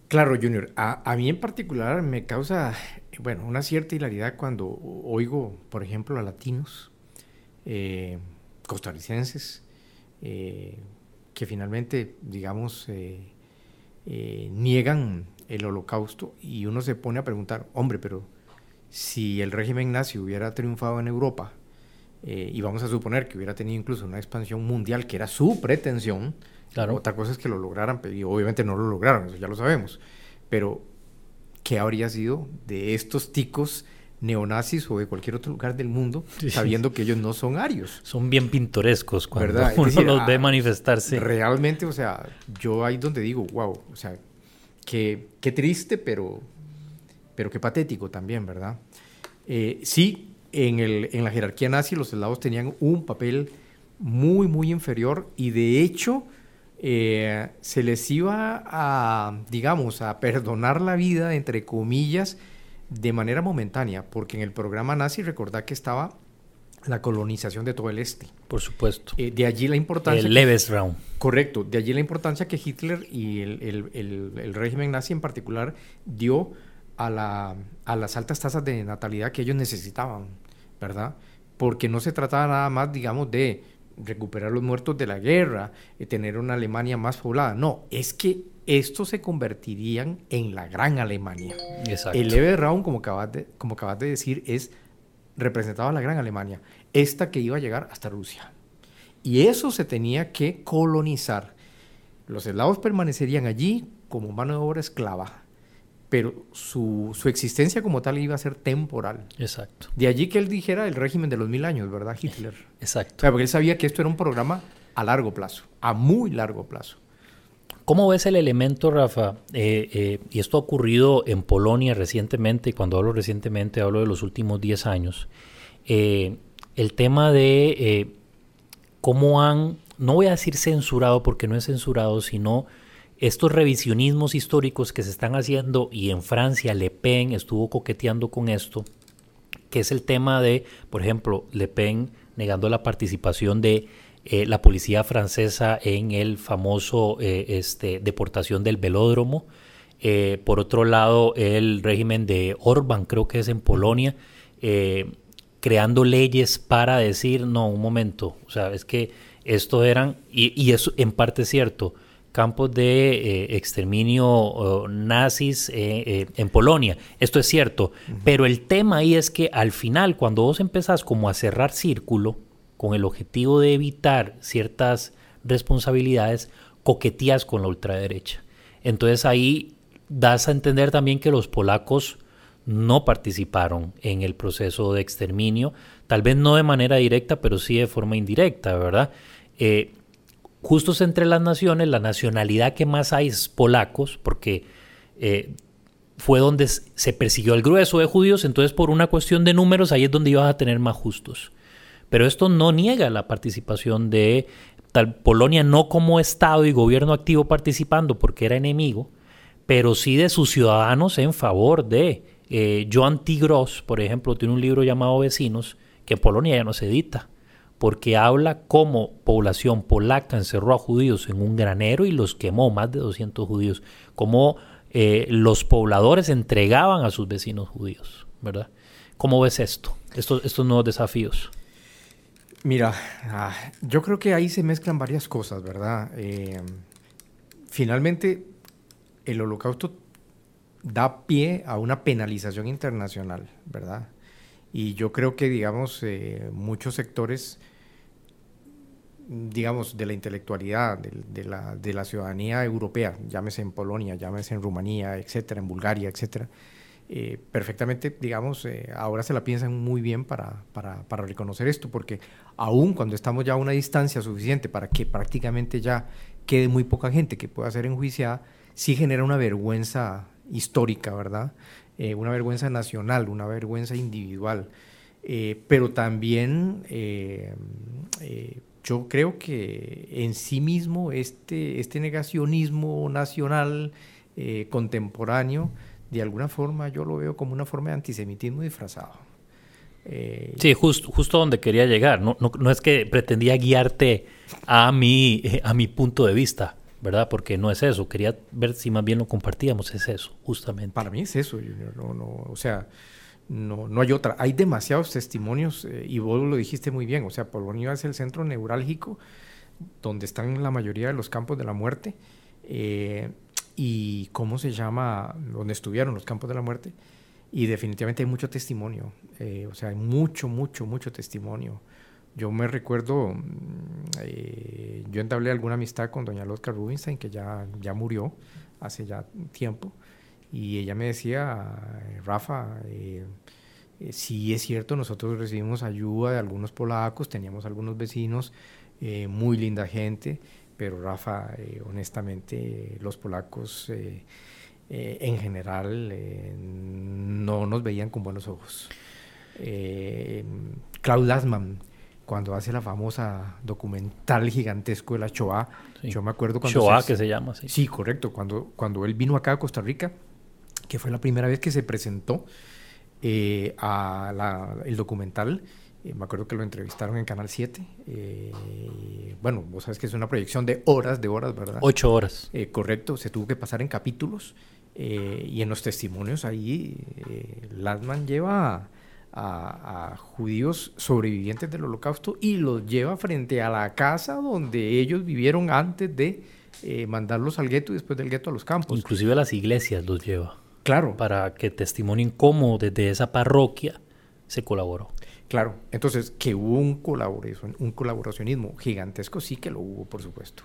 Claro, Junior. A, mí en particular me causa, bueno, una cierta hilaridad cuando oigo, por ejemplo, a latinos, eh, costarricenses, eh, que finalmente, digamos, eh, niegan el holocausto y uno se pone a preguntar, hombre, pero si el régimen nazi hubiera triunfado en Europa, eh, y vamos a suponer que hubiera tenido incluso una expansión mundial, que era su pretensión. Claro. Otra cosa es que lo lograran, y obviamente no lo lograron, eso ya lo sabemos. Pero, ¿qué habría sido de estos ticos neonazis o de cualquier otro lugar del mundo, sabiendo que ellos no son arios? Son bien pintorescos cuando uno los ve ah, manifestarse. Realmente, o sea, yo ahí donde digo, wow, o sea, qué, qué triste, pero, pero qué patético también, ¿verdad? Eh, sí, en, el, en la jerarquía nazi los eslavos tenían un papel muy, muy inferior y de hecho eh, se les iba a, digamos, a perdonar la vida, entre comillas, de manera momentánea, porque en el programa nazi recordad que estaba la colonización de todo el este. Por supuesto. Eh, de allí la importancia... El Lebensraum. Correcto. De allí la importancia que Hitler y el, régimen nazi en particular dio a, la, a las altas tasas de natalidad que ellos necesitaban, ¿verdad? Porque no se trataba nada más, digamos, de recuperar los muertos de la guerra, y tener una Alemania más poblada. No, es que estos se convertirían en la gran Alemania. Exacto. El Lebensraum, como acabas de, como acabas de decir, es representaba a la Gran Alemania, esta que iba a llegar hasta Rusia. Y eso se tenía que colonizar. Los eslavos permanecerían allí como mano de obra esclava, pero su, existencia como tal iba a ser temporal. Exacto. De allí que él dijera el régimen de los mil años, ¿verdad, Hitler? Exacto. porque él sabía que esto era un programa a largo plazo, a muy largo plazo. ¿Cómo ves el elemento, Rafa? Eh, eh, y esto ha ocurrido en Polonia recientemente, y cuando hablo recientemente hablo de los últimos 10 años. Eh, el tema de cómo han, no voy a decir censurado porque no es censurado, sino estos revisionismos históricos que se están haciendo, y en Francia Le Pen estuvo coqueteando con esto, que es el tema de, por ejemplo, Le Pen negando la participación de eh, la policía francesa en el famoso eh, este, deportación del velódromo. Eh, por otro lado, el régimen de Orban, creo que es en Polonia, creando leyes para decir, no, un momento, o sea, es que esto eran, y, y eso en parte es cierto, campos de exterminio nazis en Polonia. Esto es cierto, pero el tema ahí es que al final, cuando vos empezás como a cerrar círculo, con el objetivo de evitar ciertas responsabilidades, coqueteas con la ultraderecha. Entonces ahí das a entender también que los polacos no participaron en el proceso de exterminio, tal vez no de manera directa, pero sí de forma indirecta, ¿verdad? Eh, justos entre las naciones, la nacionalidad que más hay es polacos, porque eh, fue donde se persiguió el grueso de judíos, entonces por una cuestión de números ahí es donde ibas a tener más justos. Pero esto no niega la participación de tal Polonia, no como Estado y gobierno activo participando porque era enemigo, pero sí de sus ciudadanos en favor de. Eh, Joan Tigros, por ejemplo, tiene un libro llamado Vecinos, que en Polonia ya no se edita, porque habla cómo población polaca encerró a judíos en un granero y los quemó, más de 200 judíos, cómo eh, los pobladores entregaban a sus vecinos judíos, ¿verdad? ¿Cómo ves esto, estos, nuevos desafíos? Mira, ah, yo creo que ahí se mezclan varias cosas, ¿verdad? Eh, finalmente, el holocausto da pie a una penalización internacional, ¿verdad? Y yo creo que, digamos, eh, muchos sectores, digamos, de la intelectualidad, de, la, de, la, ciudadanía europea, llámese en Polonia, llámese en Rumanía, etcétera, en Bulgaria, etcétera, eh, perfectamente, digamos, eh, ahora se la piensan muy bien para, para, para, reconocer esto, porque aún cuando estamos ya a una distancia suficiente para que prácticamente ya quede muy poca gente que pueda ser enjuiciada, sí genera una vergüenza histórica, ¿verdad? Eh, una vergüenza nacional, una vergüenza individual. pero también yo creo que en sí mismo este, este negacionismo nacional contemporáneo, de alguna forma yo lo veo como una forma de antisemitismo disfrazado. Eh, sí, justo donde quería llegar. No, no, es que pretendía guiarte a mi, eh, a mi punto de vista, ¿verdad? Porque no es eso. Quería ver si más bien lo compartíamos. Es eso, justamente. Para mí es eso. No, no, o sea, no, no hay otra. Hay demasiados testimonios eh, y vos lo dijiste muy bien. O sea, Polonia es el centro neurálgico donde están la mayoría de los campos de la muerte y cómo se llama, donde estuvieron los campos de la muerte. Y definitivamente hay mucho testimonio, eh, o sea, hay mucho, mucho, mucho testimonio. Yo me recuerdo, mm, eh, yo entablé alguna amistad con doña Lotka Rubinstein, que ya, ya murió hace ya tiempo, y ella me decía, Rafa, eh, sí es cierto, nosotros recibimos ayuda de algunos polacos, teníamos algunos vecinos, muy linda gente, pero Rafa, eh, honestamente, los polacos eh, eh, en general no nos veían con buenos ojos. Klaus Lassmann, cuando hace la famosa documental gigantesco de la Shoah, yo me acuerdo cuando... Shoah, que se llama, sí. Sí, correcto. Cuando, cuando él vino acá a Costa Rica, que fue la primera vez que se presentó a el documental, Eh, me acuerdo que lo entrevistaron en Canal 7. Eh, bueno, vos sabes que es una proyección de horas, de horas, ¿verdad? Ocho horas. Eh, correcto, se tuvo que pasar en capítulos. y en los testimonios ahí, Latman lleva a, judíos sobrevivientes del holocausto y los lleva frente a la casa donde ellos vivieron antes de mandarlos al gueto y después del gueto a los campos. Inclusive a las iglesias los lleva. Claro. Para que testimonien cómo desde esa parroquia se colaboró. Claro, entonces que hubo un, colaboración, un colaboracionismo gigantesco, sí que lo hubo, por supuesto.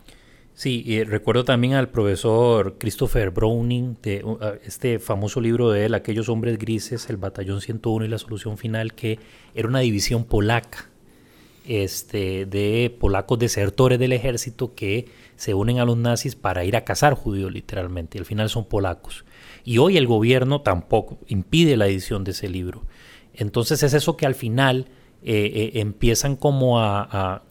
Sí, y recuerdo también al profesor Christopher Browning, de este famoso libro de él, Aquellos hombres grises, el batallón 101 y la solución final, que era una división polaca, este, de polacos desertores del ejército que se unen a los nazis para ir a cazar judíos literalmente, y al final son polacos. Y hoy el gobierno tampoco impide la edición de ese libro. Entonces es eso que al final eh, eh, empiezan como a,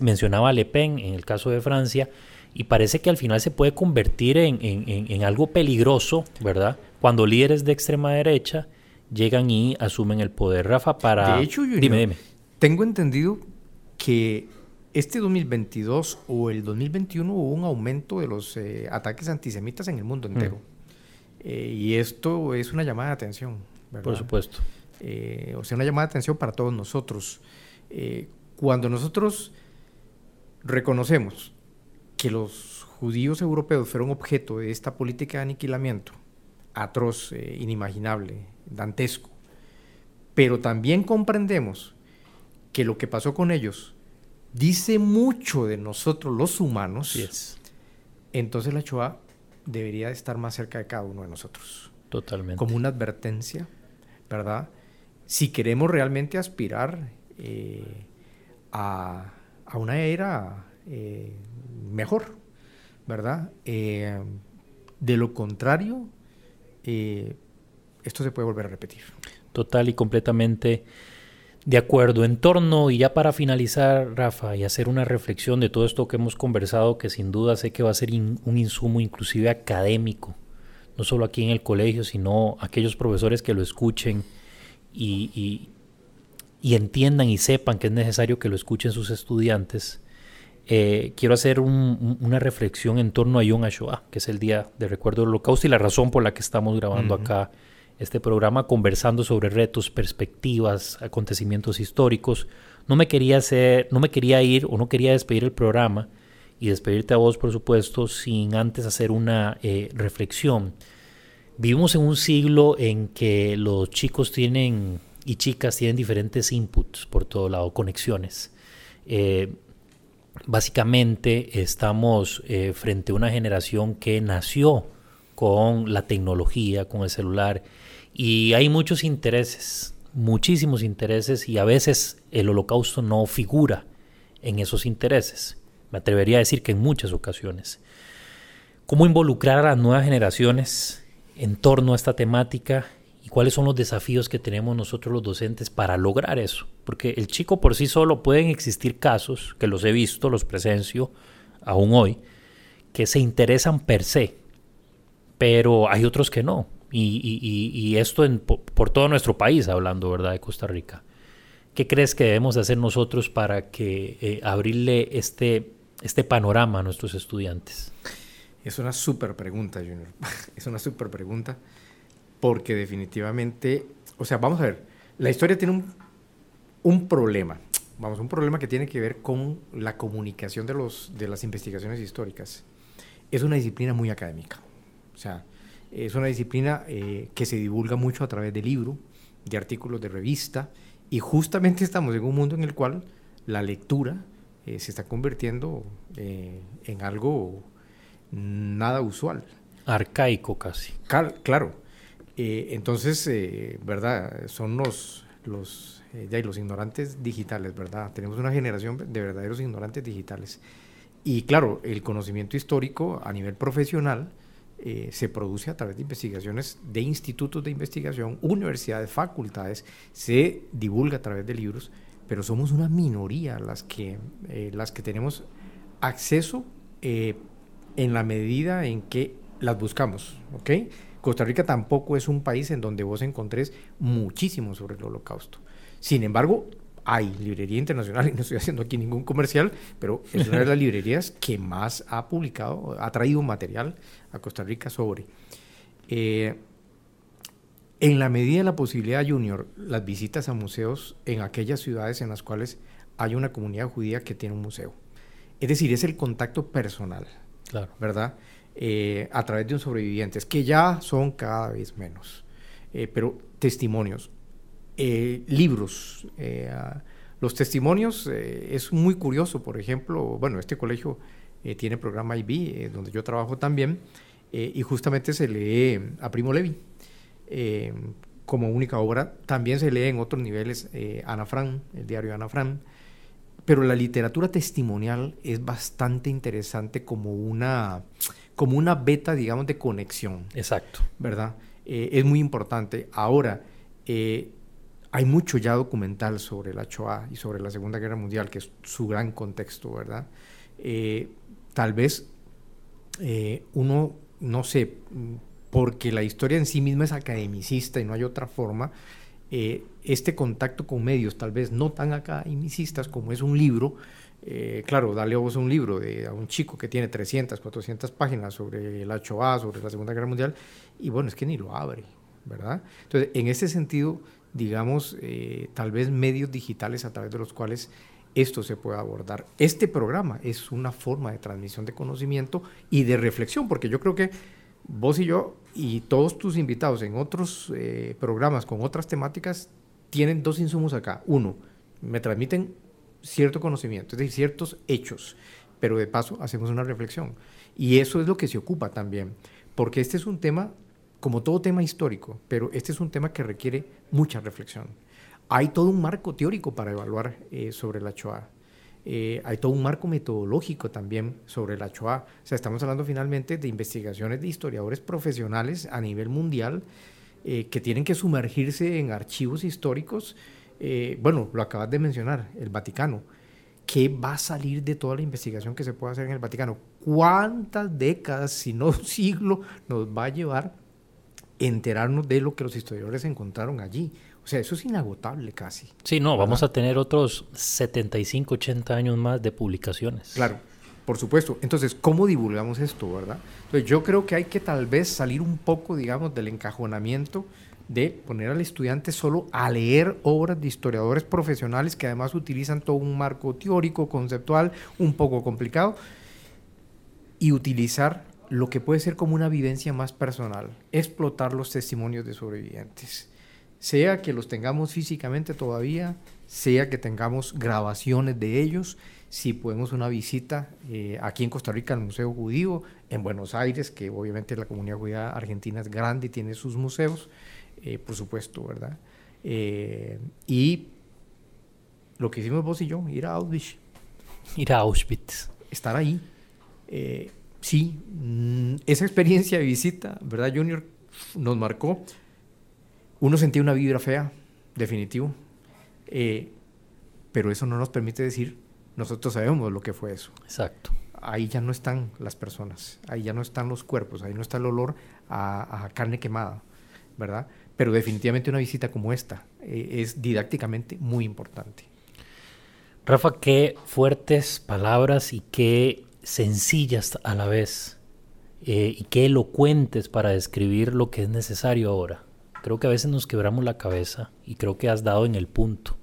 mencionaba Le Pen en el caso de Francia, y parece que al final se puede convertir en, algo peligroso, ¿verdad? Cuando líderes de extrema derecha llegan y asumen el poder. Rafa, para... De hecho, dime, dime. tengo entendido que este 2022 o el 2021 hubo un aumento de los eh, ataques antisemitas en el mundo entero. Mm. y esto es una llamada de atención. ¿verdad? Por supuesto. Eh, o sea, una llamada de atención para todos nosotros. Eh, cuando nosotros reconocemos que los judíos europeos fueron objeto de esta política de aniquilamiento atroz, eh, inimaginable, dantesco, pero también comprendemos que lo que pasó con ellos dice mucho de nosotros los humanos, entonces la Shoah debería estar más cerca de cada uno de nosotros. Totalmente. Como una advertencia, ¿verdad? si queremos realmente aspirar eh, a, una era eh, mejor, ¿verdad? Eh, de lo contrario, esto se puede volver a repetir. Total y completamente de acuerdo. En torno, y ya para finalizar, Rafa, y hacer una reflexión de todo esto que hemos conversado, que sin duda sé que va a ser un insumo inclusive académico, no solo aquí en el colegio, sino aquellos profesores que lo escuchen y, entiendan y sepan que es necesario que lo escuchen sus estudiantes, eh, quiero hacer una reflexión en torno a Yom HaShoah, que es el Día de Recuerdo del Holocausto y la razón por la que estamos grabando acá este programa, conversando sobre retos, perspectivas, acontecimientos históricos. No me quería hacer, no me quería ir o no quería despedir el programa y despedirte a vos, por supuesto, sin antes hacer una eh, reflexión. Vivimos en un siglo en que los chicos tienen y chicas tienen diferentes inputs por todo lado, conexiones. Eh, básicamente estamos eh, frente a una generación que nació con la tecnología, con el celular, y hay muchos intereses, muchísimos intereses, y a veces el holocausto no figura en esos intereses. Me atrevería a decir que en muchas ocasiones. ¿Cómo involucrar a las nuevas generaciones en torno a esta temática y cuáles son los desafíos que tenemos nosotros los docentes para lograr eso. Porque el chico por sí solo pueden existir casos, que los he visto, los presencio aún hoy, que se interesan per se, pero hay otros que no. Y, esto en, por, todo nuestro país, hablando, ¿verdad?, de Costa Rica. ¿Qué crees que debemos hacer nosotros para que eh, abrirle este, este panorama a nuestros estudiantes? Es una súper pregunta, Junior. es una súper pregunta porque definitivamente, o sea, vamos a ver, la historia tiene un, un, problema, vamos, un problema que tiene que ver con la comunicación de, los, de las investigaciones históricas. Es una disciplina muy académica, o sea, es una disciplina eh, que se divulga mucho a través de libro, de artículos de revista, y justamente estamos en un mundo en el cual la lectura eh, se está convirtiendo eh, en algo nada usual. Arcaico casi. claro. Eh, entonces, ¿verdad? Son los, los, eh, los ignorantes digitales, ¿verdad? Tenemos una generación de verdaderos ignorantes digitales. Y claro, el conocimiento histórico a nivel profesional se produce a través de investigaciones de institutos de investigación, universidades, facultades, se divulga a través de libros, pero somos una minoría las que, las que tenemos acceso en la medida en que las buscamos. Costa Rica tampoco es un país en donde vos encontres muchísimo sobre el holocausto. Sin embargo, hay librería internacional, y no estoy haciendo aquí ningún comercial, pero es una de las librerías que más ha publicado, ha traído material a Costa Rica sobre. Eh, en la medida de la posibilidad, Junior, las visitas a museos en aquellas ciudades en las cuales hay una comunidad judía que tiene un museo. Es decir, es el contacto personal, claro. ¿verdad? Eh, a través de un sobreviviente, que ya son cada vez menos. Eh, pero testimonios, eh, libros. los testimonios es muy curioso, por ejemplo, bueno, este colegio tiene programa IB, donde yo trabajo también, y justamente se lee a Primo Levi como única obra. También se lee en otros niveles Ana Fran, el diario Ana Fran, pero la literatura testimonial es bastante interesante como una, como una beta, digamos, de conexión. Exacto. ¿Verdad? Eh, es muy importante. Ahora, eh, hay mucho ya documental sobre la Shoah y sobre la Segunda Guerra Mundial, que es su gran contexto, ¿verdad? Eh, tal vez uno, no sé, porque la historia en sí misma es academicista y no hay otra forma, eh, este contacto con medios, tal vez no tan academicistas como es un libro, eh, claro, dale a vos un libro de, a un chico que tiene 300, 400 páginas sobre el HOA, sobre la Segunda Guerra Mundial, y bueno, es que ni lo abre, ¿verdad? Entonces, en ese sentido, digamos, eh, tal vez medios digitales a través de los cuales esto se pueda abordar. Este programa es una forma de transmisión de conocimiento y de reflexión, porque yo creo que vos y yo y todos tus invitados en otros eh, programas con otras temáticas tienen dos insumos acá. Uno, me transmiten cierto conocimiento, es decir, ciertos hechos, pero de paso hacemos una reflexión. Y eso es lo que se ocupa también, porque este es un tema, como todo tema histórico, pero este es un tema que requiere mucha reflexión. Hay todo un marco teórico para evaluar eh, sobre la Shoah. Eh, hay todo un marco metodológico también sobre la Shoah. O sea, estamos hablando finalmente de investigaciones de historiadores profesionales a nivel mundial eh, que tienen que sumergirse en archivos históricos. Eh, bueno, lo acabas de mencionar, el Vaticano. ¿Qué va a salir de toda la investigación que se puede hacer en el Vaticano? ¿Cuántas décadas, si no siglo, nos va a llevar enterarnos de lo que los historiadores encontraron allí? O sea, eso es inagotable casi. Sí, no, vamos a tener otros 75, 80 años más de publicaciones. Claro, por supuesto. Entonces, ¿cómo divulgamos esto, verdad? Entonces, yo creo que hay que tal vez salir un poco, digamos, del encajonamiento de poner al estudiante solo a leer obras de historiadores profesionales que además utilizan todo un marco teórico, conceptual, un poco complicado, y utilizar lo que puede ser como una vivencia más personal, explotar los testimonios de sobrevivientes sea que los tengamos físicamente todavía, sea que tengamos grabaciones de ellos, si podemos una visita eh, aquí en Costa Rica al Museo Judío, en Buenos Aires, que obviamente la comunidad judía argentina es grande y tiene sus museos, eh, por supuesto, ¿verdad? Eh, y lo que hicimos vos y yo, ir a Auschwitz. Ir a Auschwitz. Estar ahí. Sí, mm, esa experiencia de visita, ¿verdad, Junior? Nos marcó uno sentía una vibra fea, definitivo, eh, pero eso no nos permite decir, nosotros sabemos lo que fue eso. Exacto. Ahí ya no están las personas, ahí ya no están los cuerpos, ahí no está el olor a, carne quemada, ¿verdad? Pero definitivamente una visita como esta eh, es didácticamente muy importante. Rafa, qué fuertes palabras y qué sencillas a la vez eh, y qué elocuentes para describir lo que es necesario ahora. Creo que a veces nos quebramos la cabeza y creo que has dado en el punto.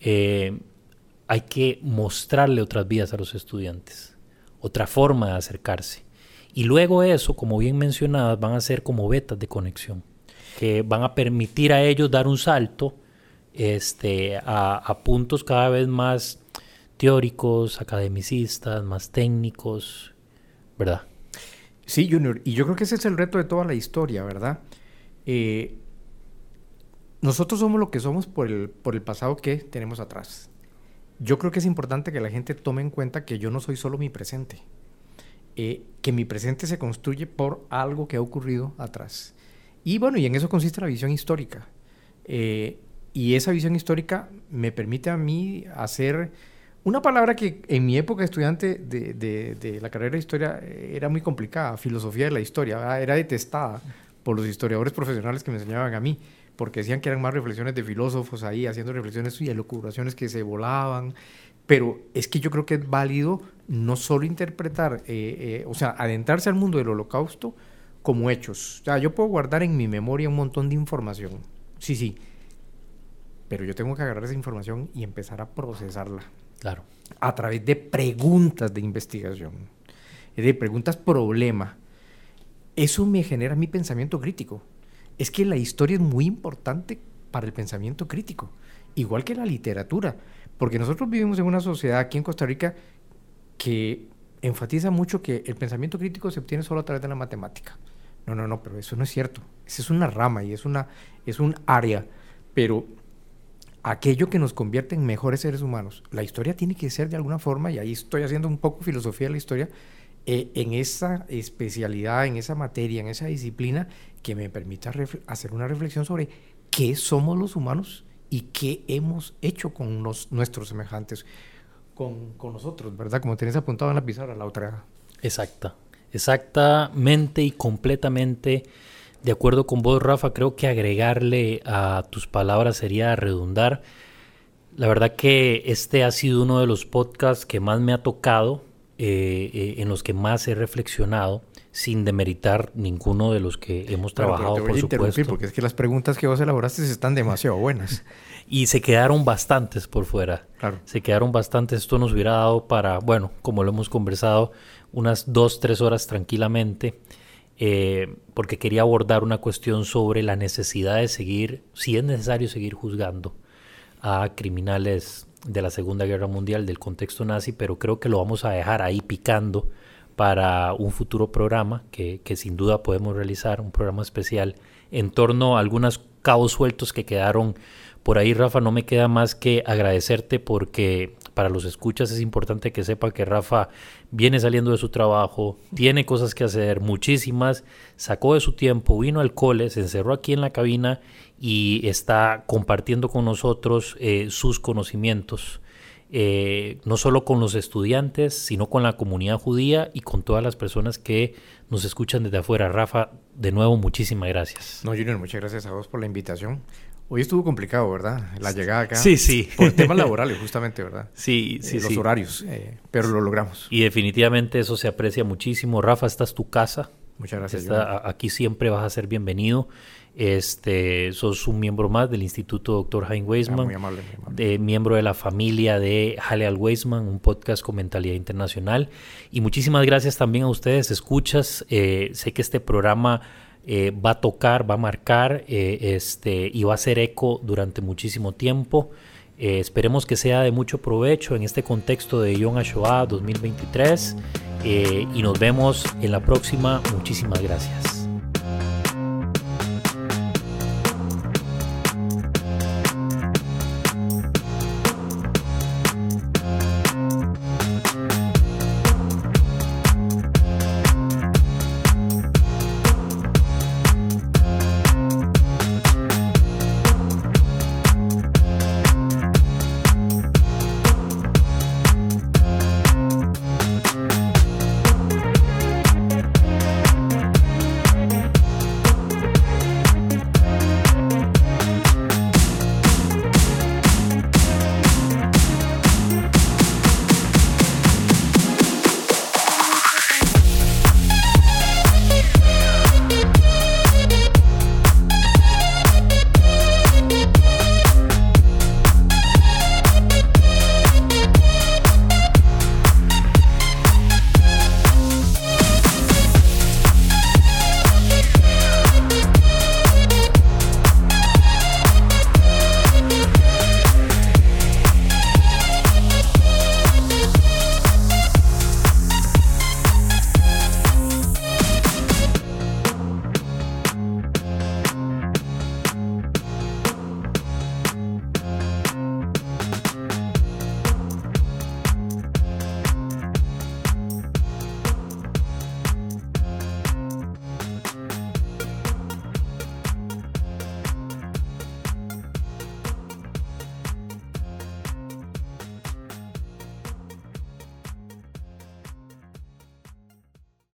Eh, hay que mostrarle otras vías a los estudiantes, otra forma de acercarse. Y luego eso, como bien mencionadas, van a ser como vetas de conexión, que van a permitir a ellos dar un salto este, a, a puntos cada vez más teóricos, academicistas, más técnicos, ¿verdad? Sí, Junior, y yo creo que ese es el reto de toda la historia, ¿verdad? Eh, nosotros somos lo que somos por el, por el pasado que tenemos atrás. Yo creo que es importante que la gente tome en cuenta que yo no soy solo mi presente, eh, que mi presente se construye por algo que ha ocurrido atrás. Y bueno, y en eso consiste la visión histórica. Eh, y esa visión histórica me permite a mí hacer una palabra que en mi época estudiante de, de, de la carrera de historia era muy complicada, filosofía de la historia, era detestada por los historiadores profesionales que me enseñaban a mí, porque decían que eran más reflexiones de filósofos ahí, haciendo reflexiones y elucubraciones que se volaban. Pero es que yo creo que es válido no solo interpretar, eh, eh, o sea, adentrarse al mundo del holocausto como hechos. O sea, yo puedo guardar en mi memoria un montón de información. Sí, sí. Pero yo tengo que agarrar esa información y empezar a procesarla. Claro. A través de preguntas de investigación. De preguntas problema. Eso me genera mi pensamiento crítico. Es que la historia es muy importante para el pensamiento crítico. Igual que la literatura. Porque nosotros vivimos en una sociedad aquí en Costa Rica que enfatiza mucho que el pensamiento crítico se obtiene solo a través de la matemática. No, no, no, pero eso no es cierto. Esa es una rama y es, una, es un área. Pero aquello que nos convierte en mejores seres humanos, la historia tiene que ser de alguna forma, y ahí estoy haciendo un poco filosofía de la historia, eh, en esa especialidad, en esa materia, en esa disciplina que me permita hacer una reflexión sobre qué somos los humanos y qué hemos hecho con nuestros semejantes, con, con, nosotros, ¿verdad? Como tenés apuntado en la pizarra, la otra. Exacta, exactamente y completamente de acuerdo con vos, Rafa. Creo que agregarle a tus palabras sería redundar. La verdad que este ha sido uno de los podcasts que más me ha tocado, eh, eh, en los que más he reflexionado sin demeritar ninguno de los que hemos trabajado, por supuesto. Porque es que las preguntas que vos elaboraste están demasiado buenas. y se quedaron bastantes por fuera. Claro. Se quedaron bastantes. Esto nos hubiera dado para, bueno, como lo hemos conversado, unas dos, tres horas tranquilamente. Eh, porque quería abordar una cuestión sobre la necesidad de seguir, si es necesario seguir juzgando a criminales de la Segunda Guerra Mundial, del contexto nazi, pero creo que lo vamos a dejar ahí picando para un futuro programa que, sin duda podemos realizar, un programa especial en torno a algunos cabos sueltos que quedaron por ahí, Rafa. No me queda más que agradecerte porque para los escuchas es importante que sepa que Rafa viene saliendo de su trabajo, tiene cosas que hacer, muchísimas, sacó de su tiempo, vino al cole, se encerró aquí en la cabina y está compartiendo con nosotros eh, sus conocimientos. Eh, no solo con los estudiantes, sino con la comunidad judía y con todas las personas que nos escuchan desde afuera. Rafa, de nuevo, muchísimas gracias. No, Junior, muchas gracias a vos por la invitación. Hoy estuvo complicado, ¿verdad? La llegada acá. Sí, sí. Por temas laborales, justamente, ¿verdad? Sí, sí, eh, Los horarios, eh, pero lo logramos. Y definitivamente eso se aprecia muchísimo. Rafa, esta es tu casa. Muchas gracias. aquí siempre vas a ser bienvenido. Este, sos un miembro más del Instituto Dr. Hein Weisman, ah, muy amable, De, miembro de la familia de Hale al Weisman, un podcast con mentalidad internacional. Y muchísimas gracias también a ustedes, escuchas. Eh, sé que este programa eh, va a tocar, va a marcar eh, este, y va a hacer eco durante muchísimo tiempo. esperemos que sea de mucho provecho en este contexto de Yom HaShoah 2023 y nos vemos en la próxima. Muchísimas gracias.